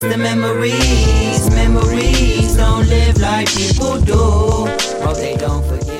The memories, memories don't live like people do. Hope they don't forget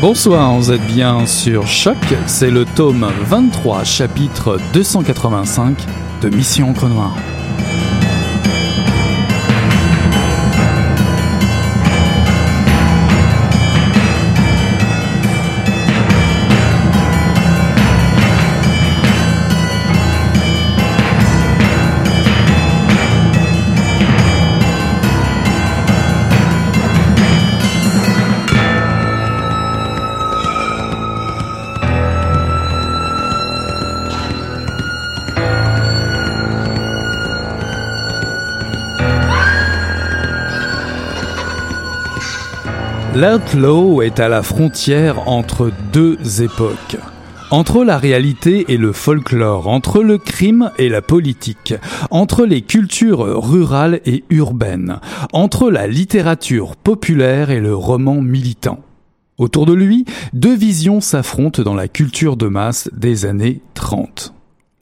Bonsoir, vous êtes bien sur Choc, c'est le tome 23, chapitre 285 de Mission Encre Noire. L'Outlaw est à la frontière entre deux époques. Entre la réalité et le folklore, entre le crime et la politique, entre les cultures rurales et urbaines, entre la littérature populaire et le roman militant. Autour de lui, deux visions s'affrontent dans la culture de masse des années 30.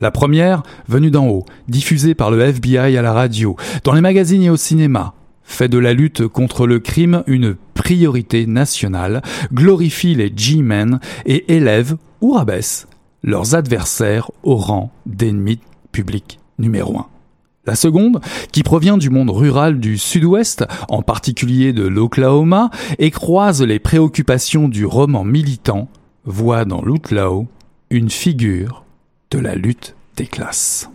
La première, venue d'en haut, diffusée par le FBI à la radio, dans les magazines et au cinéma, fait de la lutte contre le crime une priorité nationale, glorifie les G-men et élève ou rabaisse leurs adversaires au rang d'ennemis publics numéro un. La seconde, qui provient du monde rural du sud-ouest, en particulier de l'Oklahoma, et croise les préoccupations du roman militant, voit dans l'outlaw une figure de la lutte des classes.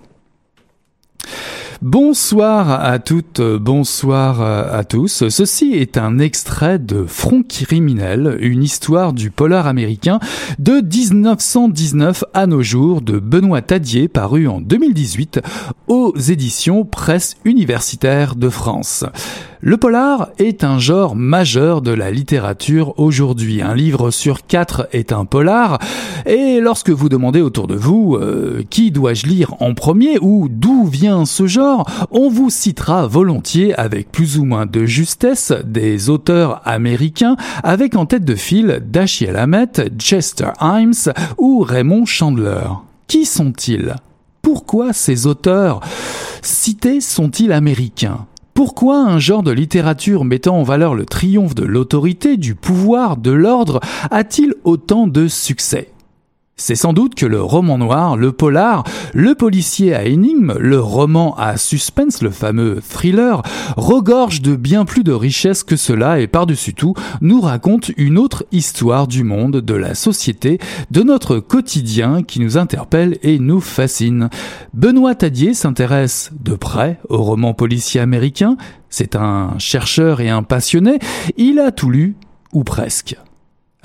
Bonsoir à toutes, bonsoir à tous. Ceci est un extrait de Front criminel, une histoire du polar américain de 1919 à nos jours de Benoît Tadier paru en 2018 aux éditions Presse universitaire de France. Le polar est un genre majeur de la littérature aujourd'hui. Un livre sur quatre est un polar. Et lorsque vous demandez autour de vous euh, qui dois-je lire en premier ou d'où vient ce genre, on vous citera volontiers avec plus ou moins de justesse des auteurs américains avec en tête de file Dashiell Hammett, Chester Himes ou Raymond Chandler. Qui sont-ils? Pourquoi ces auteurs cités sont-ils américains? Pourquoi un genre de littérature mettant en valeur le triomphe de l'autorité, du pouvoir, de l'ordre a-t-il autant de succès? C'est sans doute que le roman noir, le polar, le policier à énigme, le roman à suspense, le fameux thriller, regorge de bien plus de richesse que cela et par-dessus tout nous raconte une autre histoire du monde, de la société, de notre quotidien qui nous interpelle et nous fascine. Benoît Tadier s'intéresse de près au roman policier américain. C'est un chercheur et un passionné. Il a tout lu, ou presque.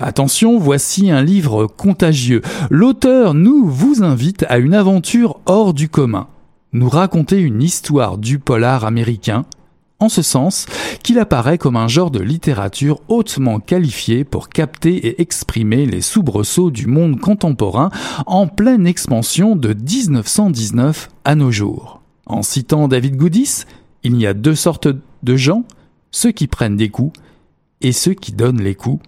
Attention, voici un livre contagieux. L'auteur nous vous invite à une aventure hors du commun. Nous raconter une histoire du polar américain, en ce sens qu'il apparaît comme un genre de littérature hautement qualifié pour capter et exprimer les soubresauts du monde contemporain en pleine expansion de 1919 à nos jours. En citant David Goodis, il y a deux sortes de gens, ceux qui prennent des coups et ceux qui donnent les coups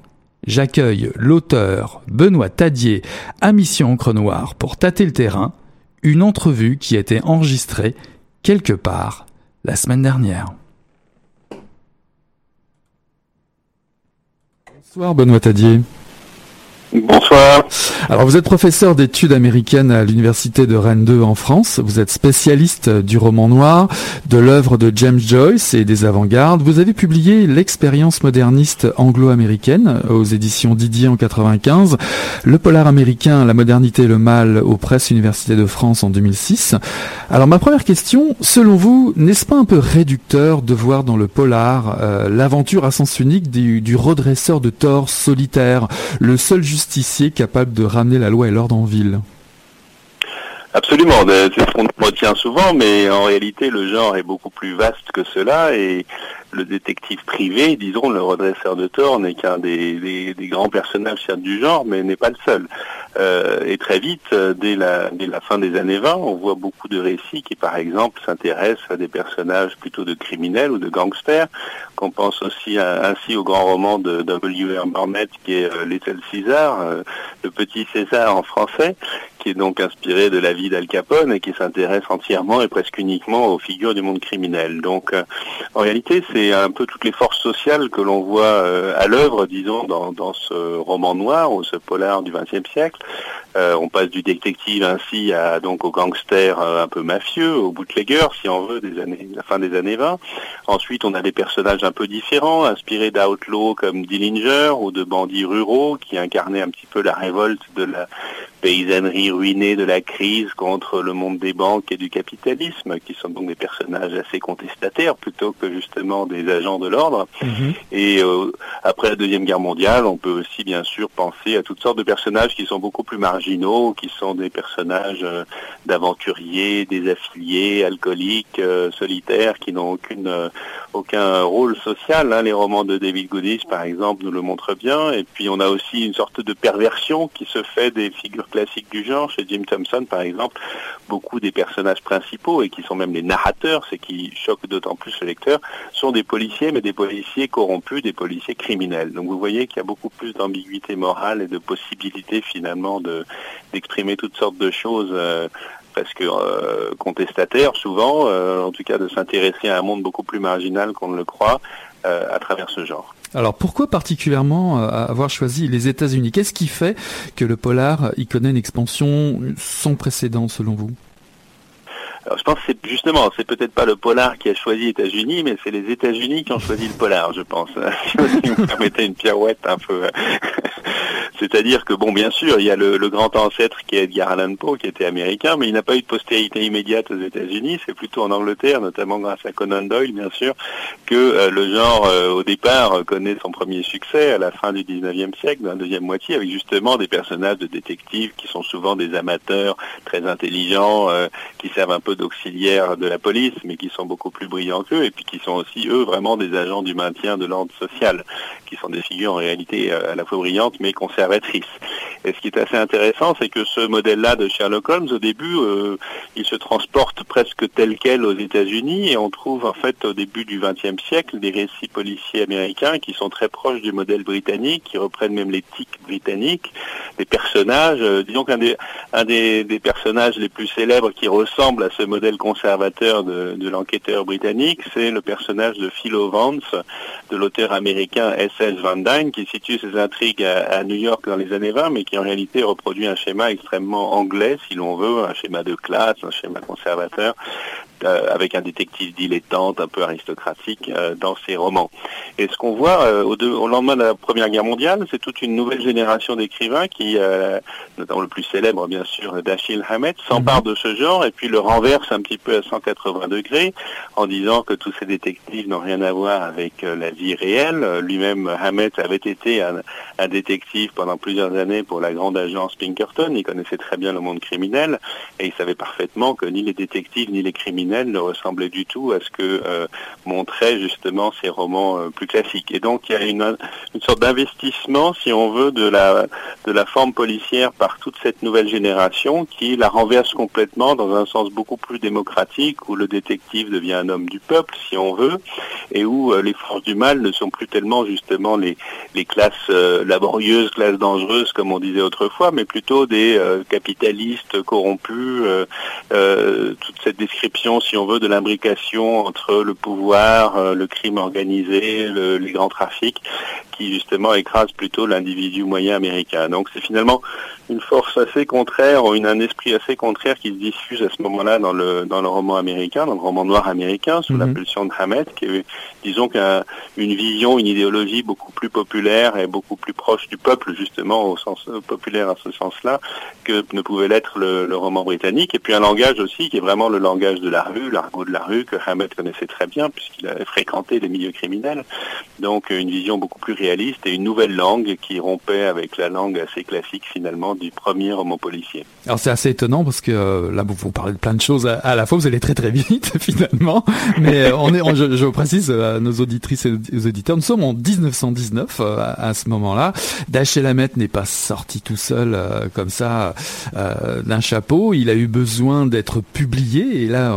j'accueille l'auteur Benoît Tadier à Mission Encre Noire pour tâter le terrain, une entrevue qui a été enregistrée quelque part la semaine dernière. Bonsoir Benoît Tadier. Bonsoir. Alors vous êtes professeur d'études américaines à l'université de Rennes 2 en France. Vous êtes spécialiste du roman noir, de l'œuvre de James Joyce et des avant-gardes. Vous avez publié L'expérience moderniste anglo-américaine aux éditions Didier en 95, Le polar américain, la modernité et le mal aux presses universités de France en 2006. Alors ma première question, selon vous, n'est-ce pas un peu réducteur de voir dans le polar euh, l'aventure à sens unique du, redresseur de tort solitaire, le seul capable de ramener la loi et l'ordre en ville. Absolument, c'est ce qu'on retient souvent, mais en réalité le genre est beaucoup plus vaste que cela et le détective privé, disons, le redresseur de tort, n'est qu'un des, grands personnages du genre, mais n'est pas le seul. Euh, et très vite, euh, dès la, fin des années 20, on voit beaucoup de récits qui, par exemple, s'intéressent à des personnages plutôt de criminels ou de gangsters. Qu'on pense aussi ainsi au grand roman de W.R. Barnett qui est euh, Little Caesar, le petit César en français, qui est donc inspiré de la vie d'Al Capone et qui s'intéresse entièrement et presque uniquement aux figures du monde criminel. Donc, en réalité, c'est un peu toutes les forces sociales que l'on voit à l'œuvre, disons, dans, dans ce roman noir ou ce polar du XXe siècle. Euh, on passe du détective ainsi à donc au gangster euh, un peu mafieux, au bootlegger si on veut, des années, la fin des années 20. Ensuite, on a des personnages un peu différents, inspirés d'outlaws comme Dillinger ou de bandits ruraux qui incarnaient un petit peu la révolte de la paysannerie ruinée de la crise contre le monde des banques et du capitalisme, qui sont donc des personnages assez contestataires plutôt que justement des agents de l'ordre. Mhm. Et euh, après la Deuxième Guerre mondiale, on peut aussi bien sûr penser à toutes sortes de personnages qui sont beaucoup plus marginaux, qui sont des personnages euh, d'aventuriers, des affiliés, alcooliques, euh, solitaires, qui n'ont aucune aucun rôle social. Hein. Les romans de David Goodis, par exemple, nous le montrent bien. Et puis on a aussi une sorte de perversion qui se fait des figures classiques du genre. Chez Jim Thompson, par exemple, beaucoup des personnages principaux et qui sont même les narrateurs, ce qui choque d'autant plus le lecteur, sont des policiers, mais des policiers corrompus, des policiers criminels. Donc vous voyez qu'il y a beaucoup plus d'ambiguïté morale et de possibilité finalement de d'exprimer toutes sortes de choses. Euh, parce que euh, contestataire souvent, euh, en tout cas de s'intéresser à un monde beaucoup plus marginal qu'on ne le croit euh, à travers ce genre. Alors pourquoi particulièrement avoir choisi les États-Unis? Qu'est-ce qui fait que le polar y connaît une expansion sans précédent selon vous? Alors, je pense que c'est justement, c'est peut-être pas le polar qui a choisi les États-Unis, mais c'est les États-Unis qui ont choisi le polar, je pense. si vous permettez une pirouette un peu. C'est-à-dire que, bon, bien sûr, il y a le, grand ancêtre qui est Edgar Allan Poe, qui était américain, mais il n'a pas eu de postérité immédiate aux États-Unis. C'est plutôt en Angleterre, notamment grâce à Conan Doyle, bien sûr, que euh, le genre, euh, au départ, connaît son premier succès à la fin du 19e siècle, dans la deuxième moitié, avec justement des personnages de détectives qui sont souvent des amateurs très intelligents, euh, qui servent un peu d'auxiliaires de la police, mais qui sont beaucoup plus brillants qu'eux, et puis qui sont aussi, eux, vraiment des agents du maintien de l'ordre social, qui sont des figures en réalité à la fois brillantes, mais conservées conservatrice. Et ce qui est assez intéressant, c'est que ce modèle-là de Sherlock Holmes, au début, euh, il se transporte presque tel quel aux États-Unis et on trouve en fait au début du XXe siècle des récits policiers américains qui sont très proches du modèle britannique, qui reprennent même l'éthique britannique, des personnages. Euh, disons qu'un des, un des, personnages les plus célèbres qui ressemble à ce modèle conservateur de, l'enquêteur britannique, c'est le personnage de Philo Vance, de l'auteur américain S.S. Van Dyne, qui situe ses intrigues à, New York dans les années 20, mais qui en réalité reproduit un schéma extrêmement anglais, si l'on veut, un schéma de classe, un schéma conservateur, avec un détective dilettante, un peu aristocratique euh, dans ses romans. Et ce qu'on voit euh, au, lendemain de la Première Guerre mondiale, c'est toute une nouvelle génération d'écrivains qui, notamment le plus célèbre bien sûr, Dashiell Hammett, s'empare de ce genre et puis le renverse un petit peu à 180 degrés en disant que tous ces détectives n'ont rien à voir avec la vie réelle. Lui-même, Hammett avait été un, détective pendant plusieurs années pour la grande agence Pinkerton. Il connaissait très bien le monde criminel et il savait parfaitement que ni les détectives ni les criminels ne ressemblait du tout à ce que euh, montraient justement ces romans euh, plus classiques. Et donc il y a une, sorte d'investissement, si on veut, de la, de la forme policière par toute cette nouvelle génération qui la renverse complètement dans un sens beaucoup plus démocratique, où le détective devient un homme du peuple, si on veut, et où euh, les forces du mal ne sont plus tellement justement les, les classes laborieuses, classes dangereuses, comme on disait autrefois, mais plutôt des capitalistes corrompus, toute cette description si on veut, de l'imbrication entre le pouvoir, euh, le crime organisé, le, les grands trafics, qui justement écrasent plutôt l'individu moyen américain. Donc c'est finalement une force assez contraire, ou une, un esprit assez contraire qui se diffuse à ce moment-là dans le, dans le roman américain, dans le roman noir américain, sous mm -hmm. l'impulsion de Hammett, qui est, disons qu'une vision, une idéologie beaucoup plus populaire et beaucoup plus proche du peuple, justement, au sens euh, populaire à ce sens-là, que ne pouvait l'être le, le, roman britannique. Et puis un langage aussi qui est vraiment le langage de la rue, l'argot de la rue, que Hammett connaissait très bien, puisqu'il avait fréquenté les milieux criminels. Donc une vision beaucoup plus réaliste et une nouvelle langue qui rompait avec la langue assez classique, finalement, du premier roman policier. Alors c'est assez étonnant parce que euh, là vous, parlez de plein de choses à, la fois, vous allez très très vite finalement, mais euh, on est, je, je, précise à nos auditrices et aux auditeurs, nous sommes en 1919 euh, à, ce moment-là. Daché Lamette n'est pas sorti tout seul euh, comme ça euh, d'un chapeau, il a eu besoin d'être publié et là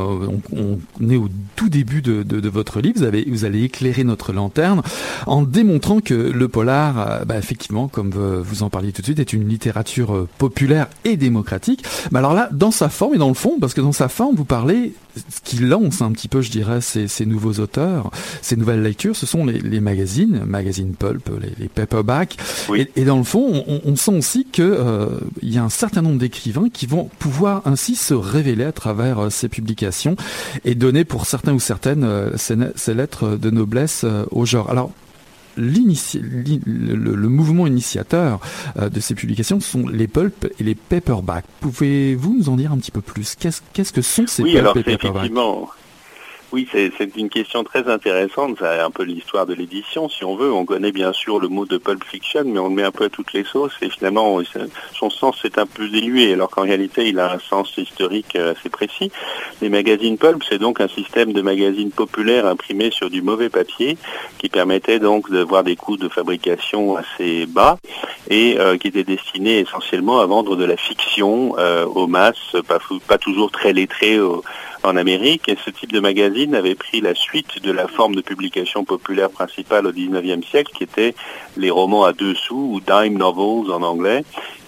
on, est au tout début de, votre livre, vous, allez éclairer notre lanterne en démontrant que le polar, bah, effectivement, comme vous en parliez tout de suite, est une littérature populaire et démocratique. Mais alors là, dans sa forme et dans le fond, parce que dans sa forme, vous parlez, ce qui lance un petit peu, je dirais, ces, ces nouveaux auteurs, ces nouvelles lectures, ce sont les, les magazines, magazines pulp, les, les paperbacks. Oui. Et, et, dans le fond, on, on sent aussi que euh, il y a un certain nombre d'écrivains qui vont pouvoir ainsi se révéler à travers euh, ces publications et donner pour certains ou certaines euh, ces, ces, lettres de noblesse au genre. Alors le, le, mouvement initiateur euh, de ces publications sont les pulp et les paperbacks. Pouvez-vous nous en dire un petit peu plus? Qu'est-ce qu que sont ces oui, pulp alors et paperbacks oui, c'est une question très intéressante. C'est un peu l'histoire de l'édition, si on veut. On connaît bien sûr le mot de pulp fiction, mais on le met un peu à toutes les sauces. Et finalement, son sens est un peu dilué, alors qu'en réalité, il a un sens historique euh, assez précis. Les magazines pulp, c'est donc un système de magazines populaires imprimés sur du mauvais papier, qui permettait donc de voir des coûts de fabrication assez bas et euh, qui était destiné essentiellement à vendre de la fiction euh, aux masses, pas, toujours très lettrées. En Amérique ce type de magazine avait pris la suite de la forme de publication populaire principale au XIXe siècle qui était les romans à deux sous ou dime novels en anglais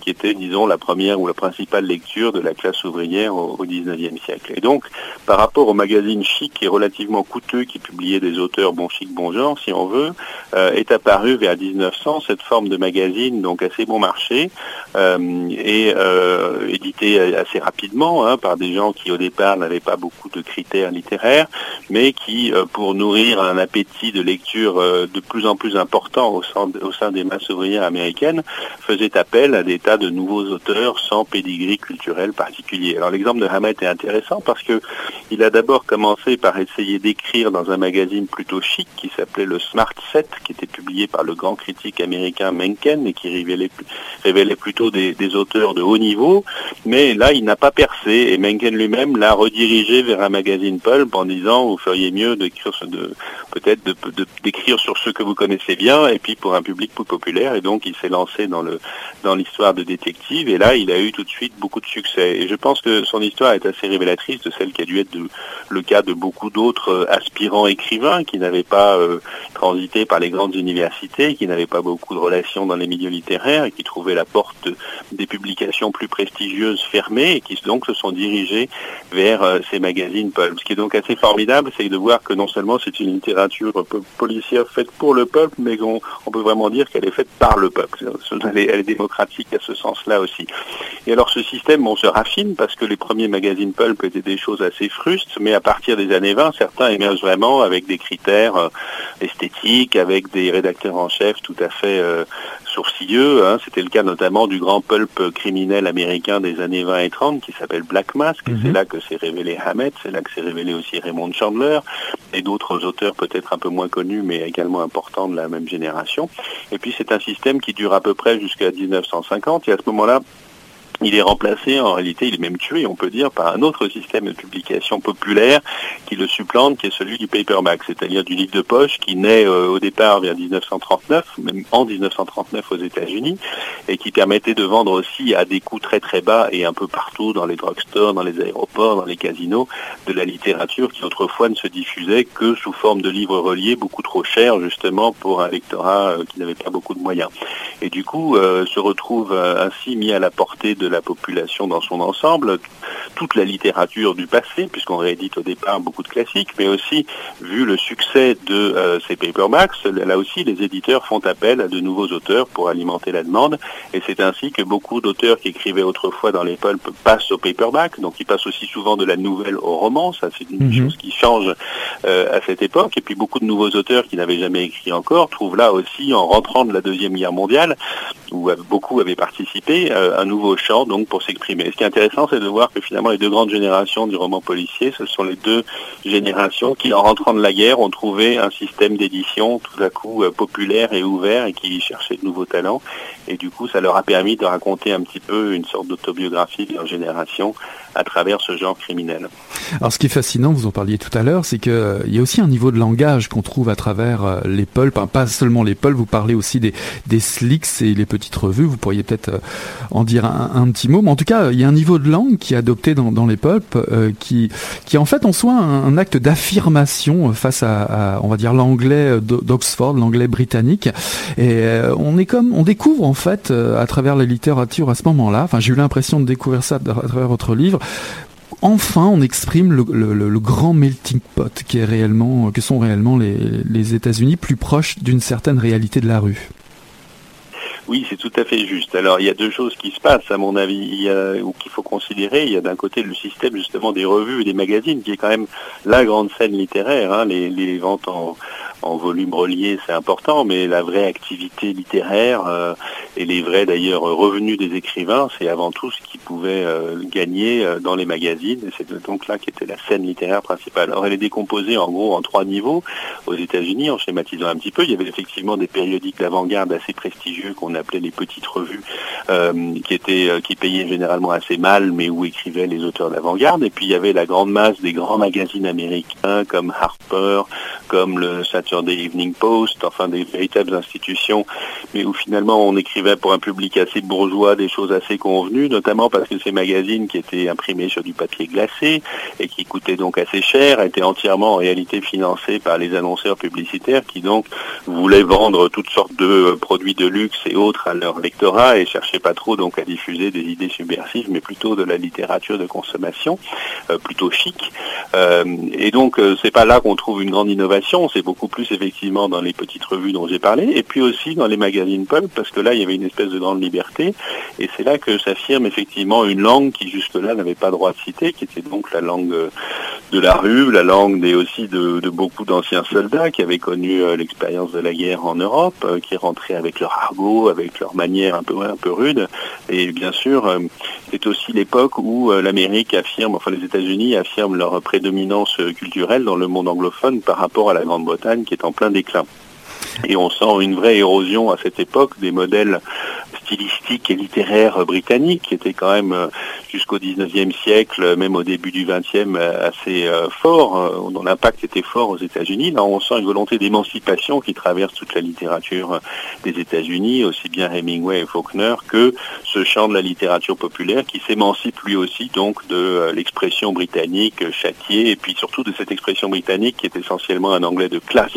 qui était, disons, la première ou la principale lecture de la classe ouvrière au, 19e siècle. Et donc, par rapport au magazine chic et relativement coûteux qui publiait des auteurs bon chic, bon genre, si on veut, euh, est apparu vers 1900 cette forme de magazine, donc assez bon marché, euh, et euh, édité assez rapidement hein, par des gens qui, au départ, n'avaient pas beaucoup de critères littéraires, mais qui, euh, pour nourrir un appétit de lecture de plus en plus important au sein, au sein des masses ouvrières américaines, faisaient appel à des tas de nouveaux auteurs sans pédigree culturel particulier. Alors l'exemple de Hamet est intéressant parce que il a d'abord commencé par essayer d'écrire dans un magazine plutôt chic qui s'appelait le Smart Set, qui était publié par le grand critique américain Mencken et qui révélait, plutôt des, des auteurs de haut niveau. Mais là, il n'a pas percé et Mencken lui-même l'a redirigé vers un magazine pulp en disant vous feriez mieux d'écrire de, peut-être d'écrire sur ceux que vous connaissez bien et puis pour un public plus populaire et donc il s'est lancé dans le dans l'histoire de détective et là il a eu tout de suite beaucoup de succès et je pense que son histoire est assez révélatrice de celle qui a dû être le cas de beaucoup d'autres euh, aspirants écrivains qui n'avaient pas euh, transité par les grandes universités, qui n'avaient pas beaucoup de relations dans les milieux littéraires et qui trouvaient la porte des publications plus prestigieuses fermée et qui donc se sont dirigés vers euh, ces magazines pulp. Ce qui est donc assez formidable, c'est de voir que non seulement c'est une littérature policière faite pour le peuple, mais on, peut vraiment dire qu'elle est faite par le peuple. Elle est, démocratique à ce sens-là aussi. Et alors ce système, on se raffine parce que les premiers magazines pulp étaient des choses assez frustes, mais à partir des années 20, certains émergent vraiment avec des critères euh, esthétiques, avec des rédacteurs en chef tout à fait euh, sourcilleux. Hein. C'était le cas notamment du grand pulp criminel américain des années 20 et 30 qui s'appelle Black Mask. C'est mhm. là que s'est révélé Hammett, c'est là que s'est révélé aussi Raymond Chandler et d'autres auteurs peut-être un peu moins connus mais également importants de la même génération. Et puis c'est un système qui dure à peu près jusqu'à 1950 et à ce moment-là, il est remplacé, en réalité, il est même tué, on peut dire, par un autre système de publication populaire qui le supplante, qui est celui du paperback, c'est-à-dire du livre de poche qui naît euh, au départ vers 1939, même en 1939 aux États-Unis, et qui permettait de vendre aussi à des coûts très très bas et un peu partout dans les drugstores, dans les aéroports, dans les casinos, de la littérature qui autrefois ne se diffusait que sous forme de livres reliés, beaucoup trop chers justement pour un lectorat euh, qui n'avait pas beaucoup de moyens. Et du coup, euh, se retrouve ainsi mis à la portée de la population dans son ensemble, toute la littérature du passé, puisqu'on réédite au départ beaucoup de classiques, mais aussi, vu le succès de euh, ces paperbacks, là aussi, les éditeurs font appel à de nouveaux auteurs pour alimenter la demande, et c'est ainsi que beaucoup d'auteurs qui écrivaient autrefois dans les pulps passent au paperback, donc ils passent aussi souvent de la nouvelle au roman, ça c'est une mhm. chose qui change euh, à cette époque, et puis beaucoup de nouveaux auteurs qui n'avaient jamais écrit encore trouvent là aussi, en rentrant de la Deuxième Guerre mondiale, où beaucoup avaient participé, euh, un nouveau champ donc pour s'exprimer. Ce qui est intéressant, c'est de voir que finalement les deux grandes générations du roman policier, ce sont les deux générations qui, en rentrant de la guerre, ont trouvé un système d'édition tout à coup euh, populaire et ouvert et qui cherchait de nouveaux talents. Et du coup, ça leur a permis de raconter un petit peu une sorte d'autobiographie de leur génération à travers ce genre criminel. Alors ce qui est fascinant, vous en parliez tout à l'heure, c'est qu'il euh, y a aussi un niveau de langage qu'on trouve à travers euh, les pulps, pas seulement les pulps, vous parlez aussi des, slicks et les petites revues, vous pourriez peut-être euh, en dire un, petit mot, mais en tout cas, il y a un niveau de langue qui est adopté dans, dans les pulps, qui, qui en fait en soi un, acte d'affirmation face à, on va dire, l'anglais d'Oxford, l'anglais britannique, et on est comme, on découvre en fait à travers la littérature à ce moment-là, enfin j'ai eu l'impression de découvrir ça à travers votre livre, enfin on exprime le, grand melting pot qui est réellement, que sont réellement les, États-Unis plus proches d'une certaine réalité de la rue. Oui, c'est tout à fait juste. Alors, il y a deux choses qui se passent, à mon avis, ou qu'il faut considérer. Il y a d'un côté le système justement des revues et des magazines, qui est quand même la grande scène littéraire. Hein. les, ventes en, en volume relié, c'est important, mais la vraie activité littéraire euh, et les vrais d'ailleurs revenus des écrivains, c'est avant tout ce qu'ils pouvaient euh, gagner euh, dans les magazines. C'est donc là qui était la scène littéraire principale. Alors elle est décomposée en gros en trois niveaux aux États-Unis, en schématisant un petit peu. Il y avait effectivement des périodiques d'avant-garde assez prestigieux qu'on appelait les petites revues, qui étaient qui payaient généralement assez mal, mais où écrivaient les auteurs d'avant-garde. Et puis il y avait la grande masse des grands magazines américains comme Harper, comme le Saturday Evening Post, enfin des véritables institutions, mais où finalement on écrivait pour un public assez bourgeois des choses assez convenues, notamment parce que ces magazines qui étaient imprimés sur du papier glacé et qui coûtaient donc assez cher étaient entièrement en réalité financés par les annonceurs publicitaires qui donc voulaient vendre toutes sortes de euh, produits de luxe et autres à leur lectorat et cherchaient pas trop donc à diffuser des idées subversives, mais plutôt de la littérature de consommation, euh, plutôt chic. Euh, et donc c'est pas là qu'on trouve une grande innovation c'est beaucoup plus effectivement dans les petites revues dont j'ai parlé, et puis aussi dans les magazines pulp, parce que là, il y avait une espèce de grande liberté, et c'est là que s'affirme effectivement une langue qui jusque-là n'avait pas droit de citer, qui était donc la langue de la rue, la langue des, aussi de, beaucoup d'anciens soldats qui avaient connu euh, l'expérience de la guerre en Europe, euh, qui rentraient avec leur argot, avec leur manière un peu, un peu rude. Et bien sûr, euh, c'est aussi l'époque où l'Amérique affirme, enfin les États-Unis affirment leur prédominance culturelle dans le monde anglophone par rapport à la Grande-Bretagne qui est en plein déclin. Et on sent une vraie érosion à cette époque des modèles stylistiques et littéraires britanniques qui étaient quand même euh, jusqu'au 19e siècle, même au début du 20e, euh, assez euh, forts, dont l'impact était fort aux États-Unis. Là, on sent une volonté d'émancipation qui traverse toute la littérature des États-Unis, aussi bien Hemingway et Faulkner que ce champ de la littérature populaire qui s'émancipe lui aussi donc de l'expression britannique châtiée et puis surtout de cette expression britannique qui est essentiellement un anglais de classe,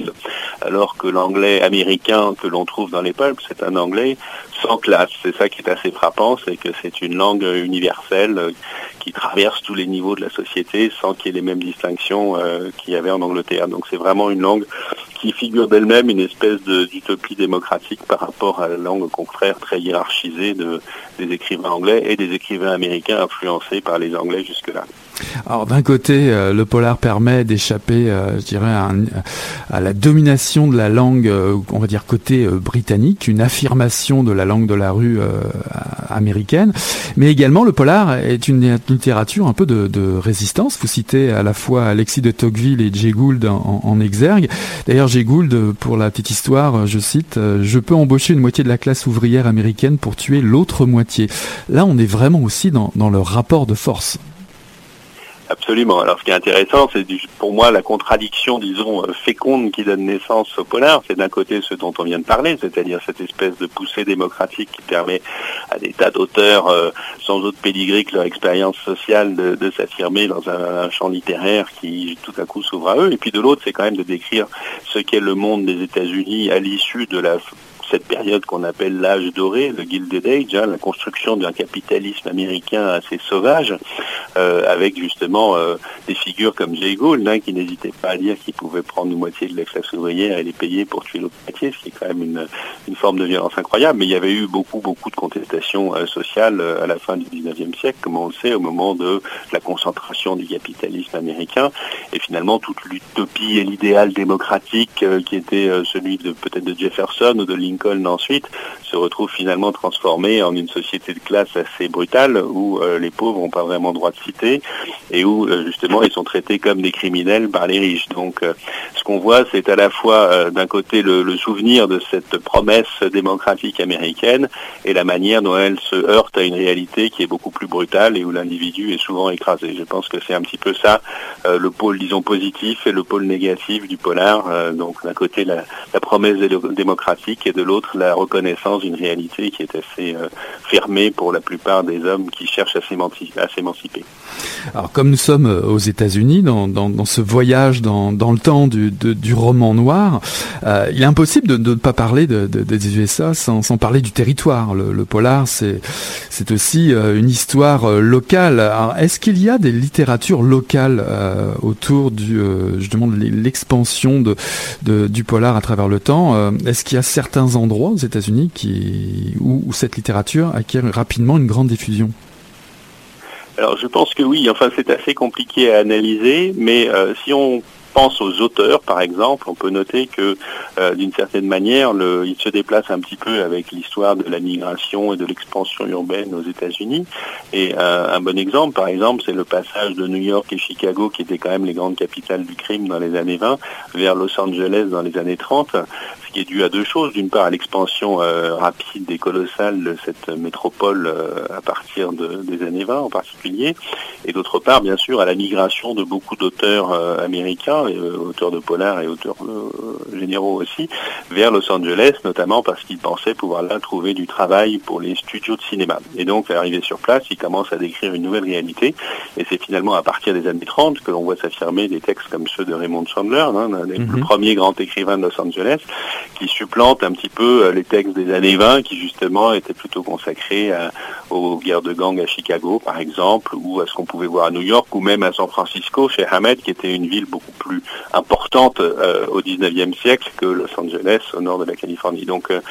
alors que l'anglais américain que l'on trouve dans les pulps, c'est un anglais sans classe. C'est ça qui est assez frappant, c'est que c'est une langue universelle euh, qui traverse tous les niveaux de la société sans qu'il y ait les mêmes distinctions euh, qu'il y avait en Angleterre. Donc c'est vraiment une langue qui figure d'elle-même une espèce d'utopie démocratique par rapport à la langue confrère très hiérarchisée de, des écrivains anglais et des écrivains américains influencés par les Anglais jusque-là. Alors d'un côté, euh, le polar permet d'échapper, euh, je dirais, à, la domination de la langue, euh, on va dire côté britannique, une affirmation de la langue de la rue américaine, mais également le polar est une littérature un peu de, résistance. Vous citez à la fois Alexis de Tocqueville et Jay Gould en, exergue. D'ailleurs, Jay Gould, pour la petite histoire, je cite, je peux embaucher une moitié de la classe ouvrière américaine pour tuer l'autre moitié. Là, on est vraiment aussi dans le rapport de force. Absolument. Alors ce qui est intéressant, c'est pour moi la contradiction, disons, euh, féconde qui donne naissance au polar. C'est d'un côté ce dont on vient de parler, c'est-à-dire cette espèce de poussée démocratique qui permet à des tas d'auteurs euh, sans autre pédigré que leur expérience sociale de, s'affirmer dans un, champ littéraire qui tout à coup s'ouvre à eux. Et puis de l'autre, c'est quand même de décrire ce qu'est le monde des États-Unis à l'issue de la cette période qu'on appelle l'âge doré, le Gilded Age, hein, la construction d'un capitalisme américain assez sauvage, euh, avec justement euh, des figures comme Jay Gould, hein, qui n'hésitait pas à dire qu'il pouvait prendre une moitié de la classe ouvrière et les payer pour tuer l'autre moitié, ce qui est quand même une, forme de violence incroyable. Mais il y avait eu beaucoup, beaucoup de contestations euh, sociales à la fin du 19e siècle, comme on le sait, au moment de la concentration du capitalisme américain, et finalement toute l'utopie et l'idéal démocratique qui était celui de peut-être de Jefferson ou de Lincoln ensuite se retrouve finalement transformé en une société de classe assez brutale où euh, les pauvres n'ont pas vraiment droit de citer et où euh, justement ils sont traités comme des criminels par les riches. Donc euh, ce qu'on voit c'est à la fois d'un côté le, souvenir de cette promesse démocratique américaine et la manière dont elle se heurte à une réalité qui est beaucoup plus brutale et où l'individu est souvent écrasé. Je pense que c'est un petit peu ça le pôle disons positif et le pôle négatif du polar. donc d'un côté la, la promesse démocratique et de l'autre la reconnaissance d'une réalité qui est assez euh, fermée pour la plupart des hommes qui cherchent à s'émanciper. Alors comme nous sommes euh, aux États-Unis, dans, ce voyage dans, le temps du, roman noir, euh, il est impossible de, ne pas parler des USA sans, parler du territoire. Le, polar, c'est aussi une histoire locale. Est-ce qu'il y a des littératures locales autour du justement de l'expansion du polar à travers le temps Est-ce qu'il y a certains endroits aux États-Unis qui, où, cette littérature acquiert rapidement une grande diffusion alors je pense que oui, enfin c'est assez compliqué à analyser, mais euh, si on pense aux auteurs, par exemple, on peut noter que euh, d'une certaine manière, le, il se déplace un petit peu avec l'histoire de la migration et de l'expansion urbaine aux États-Unis. Et euh, un bon exemple, par exemple, c'est le passage de New York et Chicago, qui étaient quand même les grandes capitales du crime dans les années 20, vers Los Angeles dans les années 30 qui est dû à deux choses. D'une part, à l'expansion euh, rapide et colossale de cette métropole euh, à partir des années 20 en particulier, et d'autre part, bien sûr, à la migration de beaucoup d'auteurs euh, américains, auteurs de polar et auteurs généraux aussi, vers Los Angeles, notamment parce qu'ils pensaient pouvoir là trouver du travail pour les studios de cinéma. Et donc, à l'arrivée sur place, ils commencent à décrire une nouvelle réalité, et c'est finalement à partir des années 30 que l'on voit s'affirmer des textes comme ceux de Raymond Chandler, hein, le mhm. premier grand écrivain de Los Angeles, qui supplante un petit peu euh, les textes des années 20 qui justement étaient plutôt consacrés aux guerres de gang à Chicago par exemple ou à ce qu'on pouvait voir à New York ou même à San Francisco chez Hamed qui était une ville beaucoup plus importante euh, au 19e siècle que Los Angeles au nord de la Californie. Donc euh,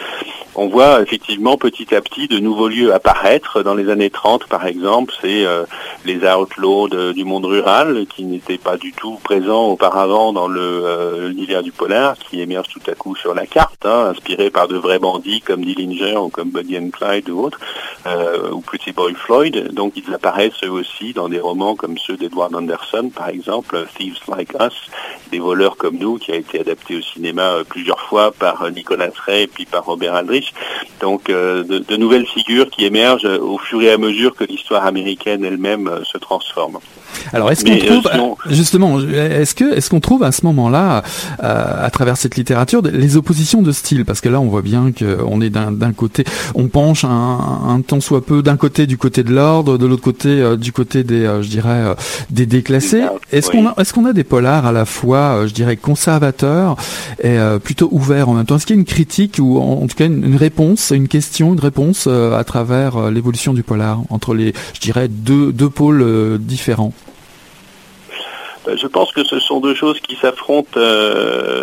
on voit effectivement petit à petit de nouveaux lieux apparaître. Dans les années 30, par exemple, c'est euh, les outlaws du monde rural qui n'étaient pas du tout présents auparavant dans l'univers du polar, qui émergent tout à coup sur la carte, hein, inspirés par de vrais bandits comme Dillinger ou comme Buddy and Clyde ou autres, ou Pretty Boy Floyd. Donc ils apparaissent eux aussi dans des romans comme ceux d'Edward Anderson, par exemple, Thieves Like Us, des voleurs comme nous, qui a été adapté au cinéma plusieurs fois par Nicolas Ray et puis par Robert Aldrich. Donc euh, de, nouvelles figures qui émergent au fur et à mesure que l'histoire américaine elle-même euh, se transforme. Alors est-ce qu'on euh, trouve justement est-ce que est-ce qu'on trouve à ce moment-là à travers cette littérature les de style parce que là on voit bien qu'on est d'un côté on penche un, un tant soit peu d'un côté du côté de l'ordre de l'autre côté du côté des je dirais des déclassés. Est-ce qu'on a est-ce qu'on a des polars à la fois je dirais conservateurs et plutôt ouverts en même temps? Est-ce qu'il y a une critique ou en, tout cas une, réponse, une question, une réponse euh, à travers euh, l'évolution du polar entre les, je dirais, deux, deux pôles euh, différents? Je pense que ce sont deux choses qui s'affrontent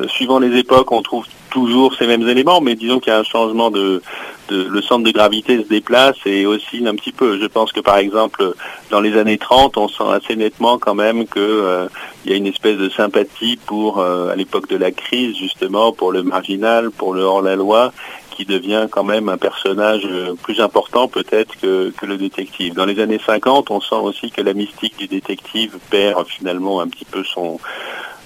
suivant les époques. On trouve toujours ces mêmes éléments, mais disons qu'il y a un changement de, le centre de gravité se déplace et aussi un petit peu. Je pense que par exemple dans les années 30, on sent assez nettement quand même qu'il euh, y a une espèce de sympathie pour euh, à l'époque de la crise justement pour le marginal, pour le hors-la-loi qui devient quand même un personnage euh, plus important peut-être que, que, le détective. Dans les années 50, on sent aussi que la mystique du détective perd finalement un petit peu son,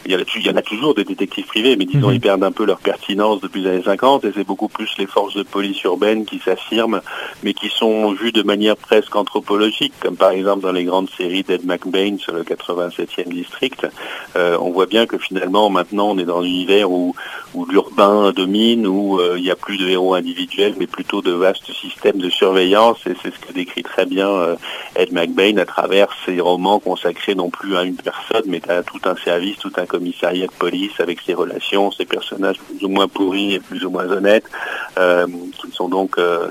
il y, en a toujours des détectives privés, mais disons, mhm. ils perdent un peu leur pertinence depuis les années 50, et c'est beaucoup plus les forces de police urbaines qui s'affirment, mais qui sont vues de manière presque anthropologique, comme par exemple dans les grandes séries d'Ed McBain sur le 87e district. Euh, on voit bien que finalement, maintenant, on est dans un univers où, où l'urbain domine, où euh, il n'y a plus de héros individuels, mais plutôt de vastes systèmes de surveillance, et c'est ce que décrit très bien euh, Ed McBain à travers ses romans consacrés non plus à une personne, mais à tout un service, tout un commissariat de police avec ses relations, ses personnages plus ou moins pourris et plus ou moins honnêtes, euh, qui sont donc euh,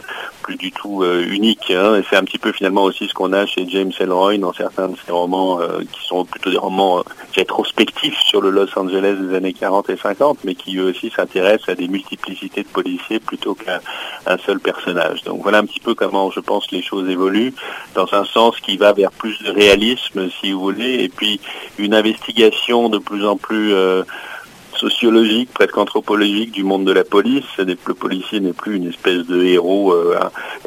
plus du tout euh, uniques. Hein. Et c'est un petit peu finalement aussi ce qu'on a chez James Ellroy dans certains de ses romans qui sont plutôt des romans rétrospectifs sur le Los Angeles des années 40 et 50, mais qui eux aussi s'intéressent à des multiplicités de policiers plutôt qu'à un seul personnage. Donc voilà un petit peu comment je pense les choses évoluent, dans un sens qui va vers plus de réalisme, si vous voulez, et puis une investigation de plus en plus euh, sociologique, presque anthropologique du monde de la police. Le policier n'est plus une espèce de héros euh,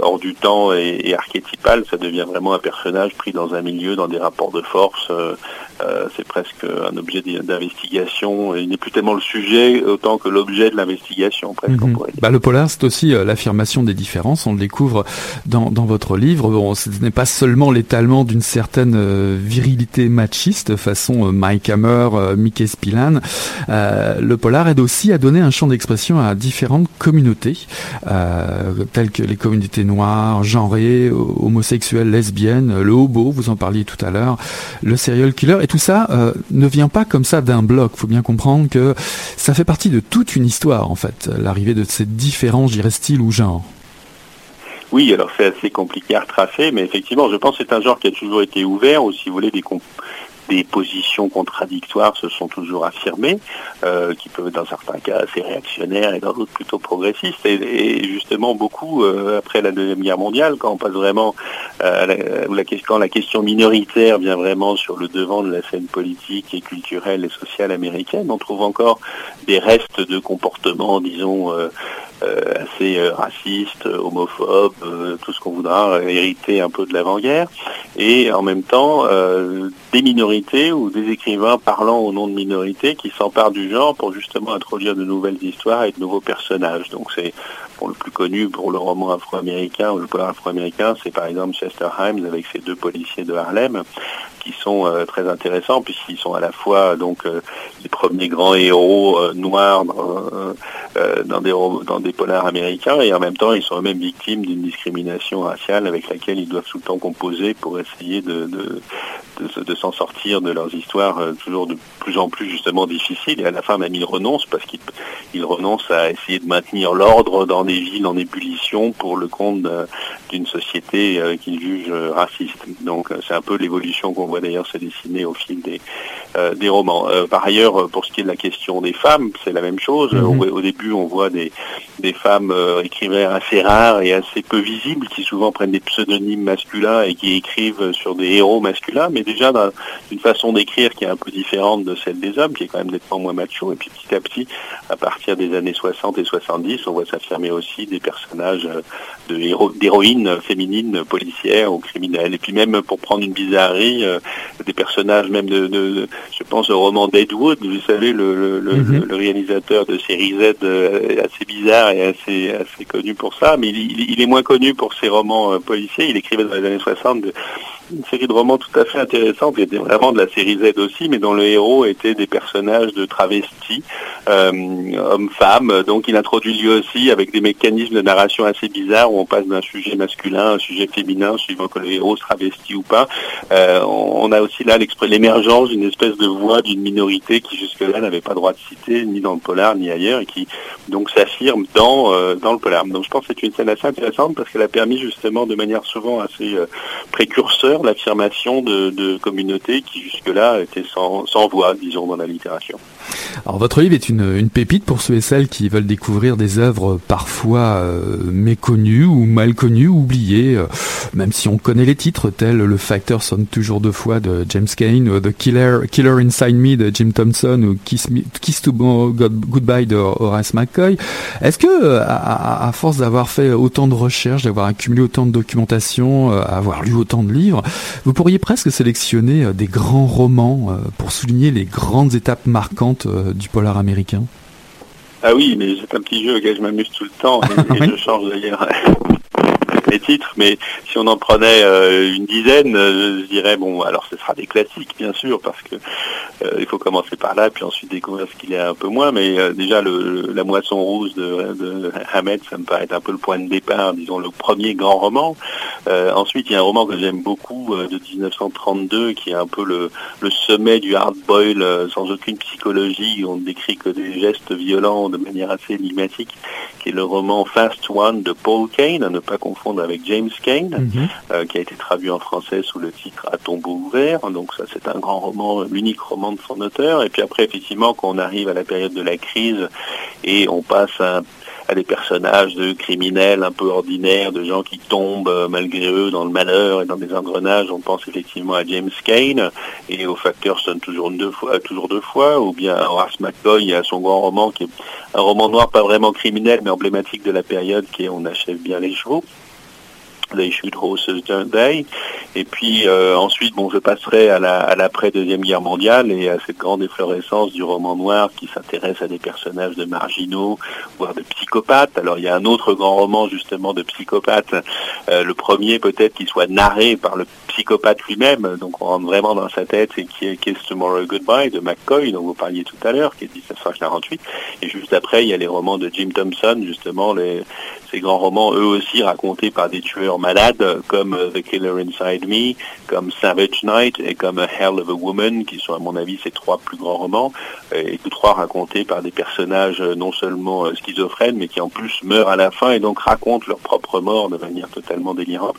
hors du temps et, archétypal, ça devient vraiment un personnage pris dans un milieu, dans des rapports de force. Euh, euh, c'est presque un objet d'investigation. Il n'est plus tellement le sujet autant que l'objet de l'investigation, presque. Mhm. Bah, le polar, c'est aussi l'affirmation des différences. On le découvre dans, dans votre livre. Bon, ce n'est pas seulement l'étalement d'une certaine virilité machiste, façon Mike Hammer, Mickey Spillane. Euh, le polar aide aussi à donner un champ d'expression à différentes communautés, euh, telles que les communautés noires, genrées, homosexuelles, lesbiennes, le hobo, vous en parliez tout à l'heure, le serial killer, et tout ça euh, ne vient pas comme ça d'un bloc. Il faut bien comprendre que ça fait partie de toute une histoire, en fait, l'arrivée de ces différents, je dirais, styles ou genres. Oui, alors c'est assez compliqué à retracer, mais effectivement, je pense que c'est un genre qui a toujours été ouvert, ou si vous voulez, des, des positions contradictoires se sont toujours affirmées, euh, qui peuvent dans certains cas assez réactionnaires et dans d'autres plutôt progressistes. Et, justement, beaucoup, euh, après la Deuxième Guerre mondiale, quand on passe vraiment, euh, la, quand la question minoritaire vient vraiment sur le devant de la scène politique et culturelle et sociale américaine, on trouve encore des restes de comportements, disons, assez euh, raciste, homophobe, euh, tout ce qu'on voudra, hériter un peu de l'avant-guerre, et en même temps des minorités ou des écrivains parlant au nom de minorités qui s'emparent du genre pour justement introduire de nouvelles histoires et de nouveaux personnages. Donc c'est pour le plus connu pour le roman afro-américain ou le polar afro-américain, c'est par exemple Chester Himes avec ses deux policiers de Harlem qui sont très intéressants puisqu'ils sont à la fois donc les premiers grands héros noirs dans, des, dans des polars américains et en même temps ils sont eux-mêmes victimes d'une discrimination raciale avec laquelle ils doivent tout le temps composer pour essayer de, s'en sortir de leurs histoires euh, toujours de plus en plus justement difficiles et à la fin même ils renoncent parce qu'ils renoncent à essayer de maintenir l'ordre dans des villes en ébullition pour le compte d'une société euh, qu'ils jugent euh, raciste. Donc c'est un peu l'évolution qu'on voit d'ailleurs se dessiner au fil des, euh, des romans. Euh, par ailleurs, pour ce qui est de la question des femmes, c'est la même chose. Mhm. Au, au début, on voit des, des femmes euh, écrivaines assez rares et assez peu visibles, qui souvent prennent des pseudonymes masculins et qui écrivent sur des héros masculins, mais déjà dans une façon d'écrire qui est un peu différente de celle des hommes, qui est quand même nettement moins macho. Et puis petit à petit, à partir des années 60 et 70, on voit s'affirmer aussi des personnages euh, d'héroïnes féminines, policières ou criminelles. Et puis même pour prendre une bizarrerie, euh, des personnages même de, de- de- je pense au roman d'Edwood, vous savez, le, le, le- Mhm. le réalisateur de série Z euh, assez bizarre et assez, assez connu pour ça, mais il, il- il est moins connu pour ses romans euh, policiers. Il écrivait dans les années 60 de- une série de romans tout à fait intéressante, qui était vraiment de la série Z aussi, mais dont le héros était des personnages de travestis, euh, hommes-femmes. Donc il introduit lui aussi avec des mécanismes de narration assez bizarres où on passe d'un sujet masculin à un sujet féminin, suivant que le héros se travestit ou pas. Euh, on a aussi là l'émergence d'une espèce de voix d'une minorité qui jusque-là n'avait pas droit de citer, ni dans le polar, ni ailleurs, et qui donc s'affirme dans, euh, le polar. Donc je pense que c'est une scène assez intéressante parce qu'elle a permis justement de manière souvent assez euh, précurseur l'affirmation de, de communautés qui jusque-là étaient sans, sans voix, disons, dans la littérature. Alors votre livre est une, une pépite pour ceux et celles qui veulent découvrir des œuvres parfois euh, méconnues ou mal connues, ou oubliées, euh, même si on connaît les titres tels Le facteur sonne toujours deux fois de James Cain, ou The Killer, Killer Inside Me de Jim Thompson, ou Kiss, Me- Kiss to Go- Goodbye de Horace McCoy. Est-ce que, à force d'avoir fait autant de recherches, d'avoir accumulé autant de documentation, euh, avoir lu autant de livres, vous pourriez presque sélectionner euh, des grands romans euh, pour souligner les grandes étapes marquantes euh, du polar américain Ah oui, mais c'est un petit jeu auquel je m'amuse tout le temps et, et Oui. je change d'ailleurs les titres, mais si on en prenait euh, une dizaine, euh, je dirais bon, alors ce sera des classiques bien sûr parce que euh, il faut commencer par là, puis ensuite découvrir ce qu'il y a un peu moins. Mais déjà le, la moisson rouge de, de Hamed, ça me paraît un peu le point de départ, disons le premier grand roman. Ensuite, il y a un roman que j'aime beaucoup de 1932 qui est un peu le, le sommet du hard boil euh, sans aucune psychologie. On ne décrit que des gestes violents de manière assez énigmatique, qui est le roman Fast One de Paul Kane, à ne pas confondre avec James Kane, euh, qui a été traduit en français sous le titre À tombeau ouvert. Donc ça, c'est un grand roman, l'unique roman de son auteur. Et puis après, effectivement, quand on arrive à la période de la crise et on passe à à des personnages de criminels un peu ordinaires, de gens qui tombent euh, malgré eux dans le malheur et dans des engrenages. On pense effectivement à James Kane et au facteur sonne toujours deux fois, toujours deux fois, ou bien à Horace McCoy et à son grand roman qui est un roman noir pas vraiment criminel mais emblématique de la période qui est On achève bien les chevaux. They shoot horses, don't they? Et puis euh, ensuite, bon, je passerai à l'après deuxième guerre mondiale et à cette grande efflorescence du roman noir qui s'intéresse à des personnages de marginaux, voire de psychopathes. Alors il y a un autre grand roman justement de psychopathes, euh, le premier peut-être qui soit narré par le psychopathe lui-même, donc on rentre vraiment dans sa tête, et qui est Kiss Tomorrow Goodbye de McCoy, dont vous parliez tout à l'heure, qui est de 1948. Et juste après, il y a les romans de Jim Thompson, justement, ces grands romans, eux aussi racontés par des tueurs malades, comme euh, The Killer Inside Me, comme Savage Night et comme A Hell of a Woman, qui sont à mon avis ces trois plus grands romans, et tous trois racontés par des personnages euh, non seulement euh, schizophrènes, mais qui en plus meurent à la fin et donc racontent leur propre mort de manière totalement délirante.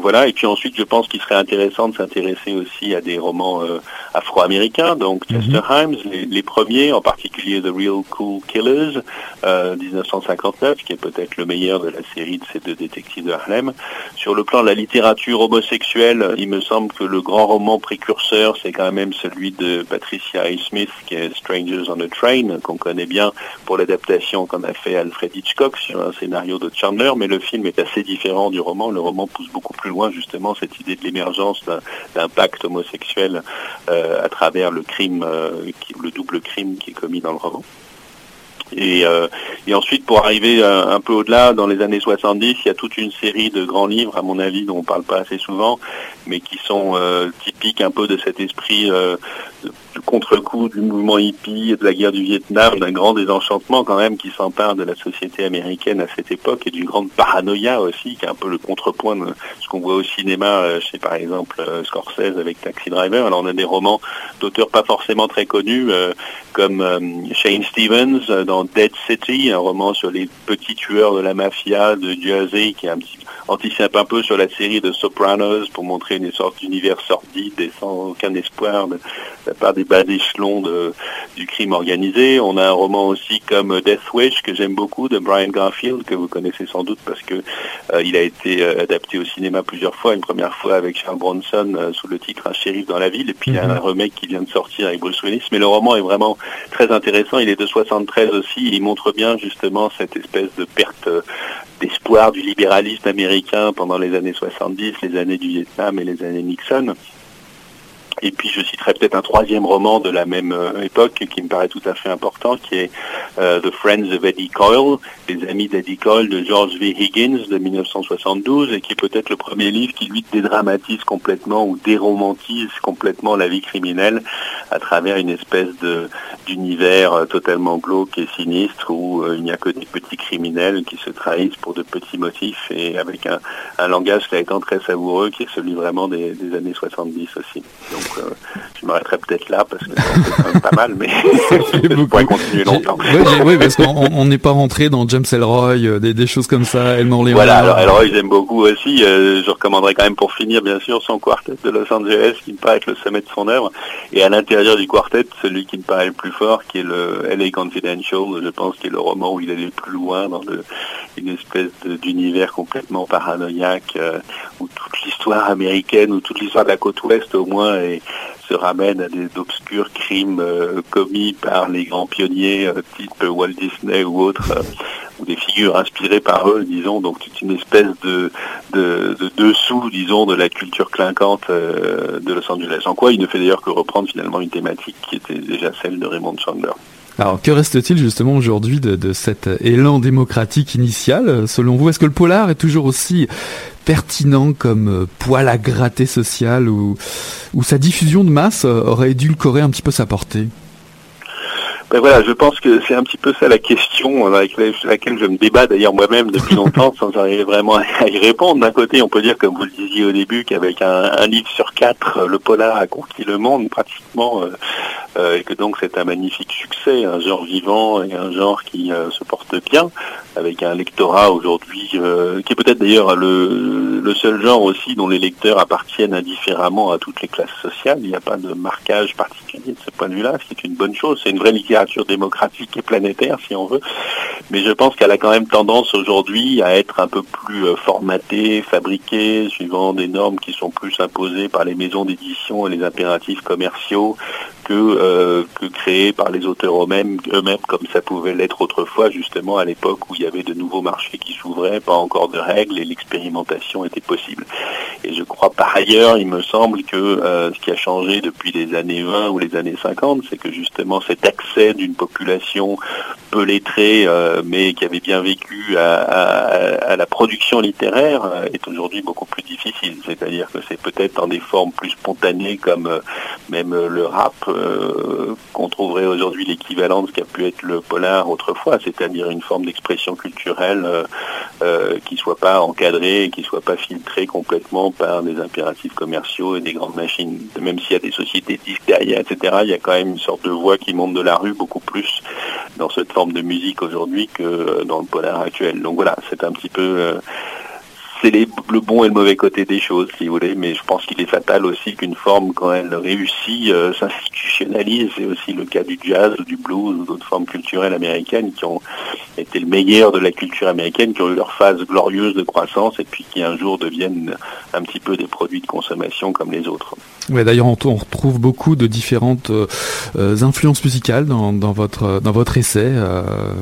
Voilà, et puis ensuite, je pense qu'il serait intéressant de s'intéresser aussi à des romans euh, afro-américains, donc Chester Himes, les, les premiers, en particulier The Real Cool Killers, euh, 1959, qui est peut-être le meilleur de la série de ces deux détectives de Harlem. Sur le plan de la littérature homosexuelle, il me semble que le grand roman précurseur, c'est quand même celui de Patricia A. Smith, qui est Strangers on a Train, qu'on connaît bien pour l'adaptation qu'en a fait Alfred Hitchcock sur un scénario de Chandler, mais le film est assez différent du roman. Le roman pousse beaucoup plus loin justement cette idée de l'émergence d'un- pacte homosexuel euh, à travers le crime, euh, le double crime qui est commis dans le roman. Et, euh, et ensuite, pour arriver un peu au-delà, dans les années 70, il y a toute une série de grands livres, à mon avis, dont on parle pas assez souvent, mais qui sont typiques un peu de cet esprit de contre-coup du mouvement hippie, de la guerre du Vietnam, d'un grand désenchantement quand même qui s'empare de la société américaine à cette époque et d'une grande paranoïa aussi, qui est un peu le contrepoint de ce qu'on voit au cinéma euh, chez par exemple euh, Scorsese avec Taxi Driver. Alors on a des romans d'auteurs pas forcément très connus euh, comme Shane Stevens dans Dead City, un roman sur les petits tueurs de la mafia de Jersey qui est un petit anticipe un peu sur la série de Sopranos pour montrer une sorte d'univers sordide et sans aucun espoir de, la part des bas échelons de, du crime organisé. On a un roman aussi comme Death Wish que j'aime beaucoup de Brian Garfield que vous connaissez sans doute parce que euh, il a été euh, adapté au cinéma plusieurs fois. Une première fois avec Charles Bronson euh, sous le titre Un shérif dans la ville et puis il y a un mhm. remake qui vient de sortir avec Bruce Willis. Mais le roman est vraiment très intéressant. Il est de 73 aussi. Il montre bien justement cette espèce de perte d'espoir du libéralisme américain pendant les années 70, les années du Vietnam et les années Nixon. Et puis je citerai peut-être un troisième roman de la même euh, époque qui me paraît tout à fait important, qui est euh, The Friends of Eddie Coyle, Les Amis d'Eddie Coyle de George V. Higgins de 1972, et qui est peut-être le premier livre qui lui dédramatise complètement ou déromantise complètement la vie criminelle à travers une espèce d'univers euh, totalement glauque et sinistre où il n'y a que des petits criminels qui se trahissent pour de petits motifs et avec un, langage a été très savoureux qui est celui vraiment des, années 70 aussi. Euh, je m'arrêterai peut-être là parce que c'est quand même pas mal, mais je pourrais continuer longtemps. Oui, parce qu'on n'est pas rentré dans James Elroy, euh, des, choses comme ça, Leonard. Voilà, alors Elroy j'aime beaucoup aussi. Euh, je recommanderais quand même pour finir, bien sûr, son quartet de Los Angeles qui me paraît être le sommet de son œuvre. Et à l'intérieur du quartet, celui qui me paraît le plus fort, qui est le LA Confidential, je pense, qui est le roman où il allait le plus loin dans une espèce d'univers complètement paranoïaque, où toute l'histoire américaine, ou toute l'histoire de la côte ouest au moins se ramène à des obscurs crimes euh, commis par les grands pionniers euh, type Walt Disney ou autres, euh, ou des figures inspirées par eux, disons. Donc c'est une espèce de, de, dessous, disons, de la culture clinquante de Los Angeles. En quoi il ne fait d'ailleurs que reprendre finalement une thématique qui était déjà celle de Raymond Chandler. Alors, que reste-t-il justement aujourd'hui de, cet élan démocratique initial Selon vous, est-ce que le polar est toujours aussi pertinent comme poil à gratter social ou, sa diffusion de masse aurait édulcoré un petit peu sa portée? Ben voilà, je pense que c'est un petit peu ça la question avec laquelle je me débat d'ailleurs moi-même depuis longtemps sans arriver vraiment à y répondre. D'un côté, on peut dire, comme vous le disiez au début, qu'avec un, livre sur quatre, le polar a conquis le monde pratiquement, euh, et que donc c'est un magnifique succès, un genre vivant et un genre qui se porte bien avec un lectorat aujourd'hui euh, qui est peut-être d'ailleurs le, le, seul genre aussi dont les lecteurs appartiennent indifféremment à toutes les classes sociales. Il n'y a pas de marquage particulier de ce point de vue-là, ce qui est une bonne chose. C'est une vraie littérature démocratique et planétaire, si on veut. Mais je pense qu'elle a quand même tendance aujourd'hui à être un peu plus euh, formatée, fabriquée, suivant des normes qui sont plus imposées par les maisons d'édition et les impératifs commerciaux que, euh, par les auteurs eux-mêmes, eux-mêmes comme ça pouvait l'être autrefois, justement à l'époque où il y avait de nouveaux marchés qui s'ouvraient, pas encore de règles et l'expérimentation était possible. Et je crois par ailleurs, il me semble que euh, ce qui a changé depuis les années 20 ou les années 50, c'est que justement cet accès d'une population peu lettrée, euh, mais qui avait bien vécu à, la production littéraire, euh, est aujourd'hui beaucoup plus difficile. C'est-à-dire que c'est peut-être dans des formes plus spontanées comme même le rap qu'on trouverait aujourd'hui l'équivalent de ce qu'a pu être le polar autrefois, c'est-à-dire une forme d'expression culturelle euh, euh, qui soit pas encadrée qui soit pas filtrée complètement par des impératifs commerciaux et des grandes machines. Même s'il y a des sociétés disques derrière, etc., il y a quand même une sorte de voix qui monte de la rue beaucoup plus dans cette forme de musique aujourd'hui que dans le polar actuel. Donc voilà, c'est un petit peu euh, c'est le bon et le mauvais côté des choses, si vous voulez, mais je pense qu'il est fatal aussi qu'une forme, quand elle réussit, euh, s'institutionnalise. C'est aussi le cas du jazz du blues ou d'autres formes culturelles américaines qui ont été le meilleur de la culture américaine, qui ont eu leur phase glorieuse de croissance et puis qui un jour deviennent un petit peu des produits de consommation comme les autres. Ouais, d'ailleurs, on, retrouve beaucoup de différentes euh, euh, influences musicales dans, votre dans votre essai.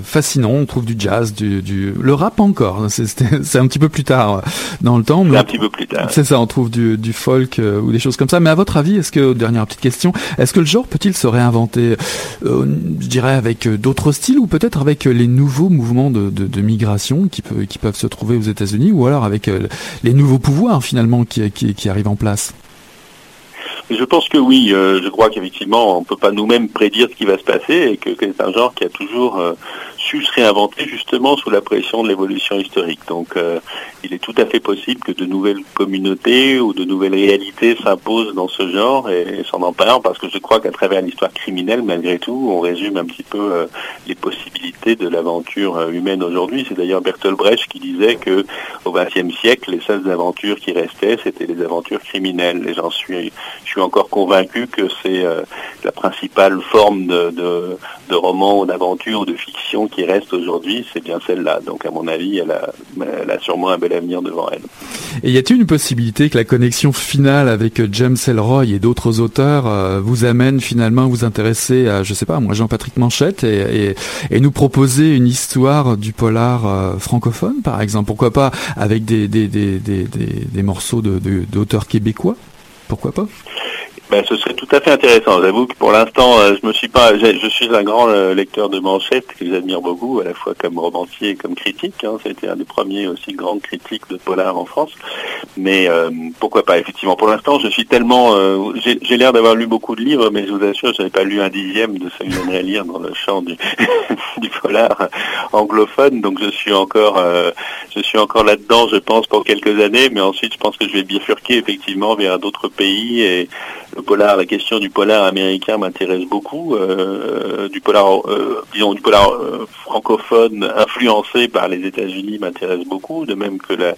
fascinant, on trouve du jazz, du, du... le rap encore. C'est un petit peu plus tard dans le temps. Mais un petit peu plus tard. C'est ça, on trouve du, du folk euh, ou des choses comme ça. Mais à votre avis, est-ce que, dernière petite question, est-ce que le genre peut-il se réinventer, euh, je dirais, avec euh, d'autres styles ou peut-être avec les nouveaux mouvements de, de, migration qui, peut, qui peuvent se trouver aux États-Unis ou alors avec les nouveaux pouvoirs finalement qui, qui, qui arrivent en place? Je pense que oui. Euh, je crois qu'effectivement, on ne peut pas nous-mêmes prédire ce qui va se passer et que, c'est un genre qui a toujours euh, su se justement sous la pression de l'évolution historique. Donc, euh, il est tout à fait possible que de nouvelles communautés ou de nouvelles réalités s'imposent dans ce genre et, s'en emparent parce que je crois qu'à travers l'histoire criminelle, malgré tout, on résume un petit peu les possibilités de l'aventure humaine aujourd'hui. C'est d'ailleurs Bertolt Brecht qui disait que au XXe siècle, les seules aventures qui restaient, c'était les aventures criminelles. Et j'en suis, je suis encore convaincu que c'est euh, la principale forme de, de, roman ou d'aventure ou de fiction qui reste aujourd'hui, c'est bien celle-là. Donc à mon avis, elle a, elle a sûrement un bel avenir devant elle. Et y a-t-il une possibilité que la connexion finale avec James Elroy et d'autres auteurs euh, vous amène finalement à vous intéresser à, je sais pas, moi Jean-Patrick Manchette et, nous proposer une histoire du polar euh, francophone, par exemple? Pourquoi pas avec des, des, des, des, morceaux d'auteurs de, québécois? Pourquoi pas? Ben, ce serait tout à fait intéressant. J'avoue que pour l'instant, euh, je me suis pas. Je suis un grand euh, lecteur de manchettes que j'admire beaucoup, à la fois comme romancier et comme critique. Hein. C'était un des premiers aussi grands critiques de polar en France. Mais euh, pourquoi pas? Effectivement, pour l'instant, je suis tellement. J'ai l'air d'avoir lu beaucoup de livres, mais je vous assure, je n'avais pas lu un dixième de ce que j'aimerais lire dans le champ du, du polar anglophone. Donc, je suis encore, je suis encore là-dedans, je pense, pour quelques années. Mais ensuite, je pense que je vais bifurquer effectivement vers d'autres pays et le la question du polar américain m'intéresse beaucoup, euh, du polar, euh, disons du polar euh, francophone influencé par les États-Unis m'intéresse beaucoup, de même que la,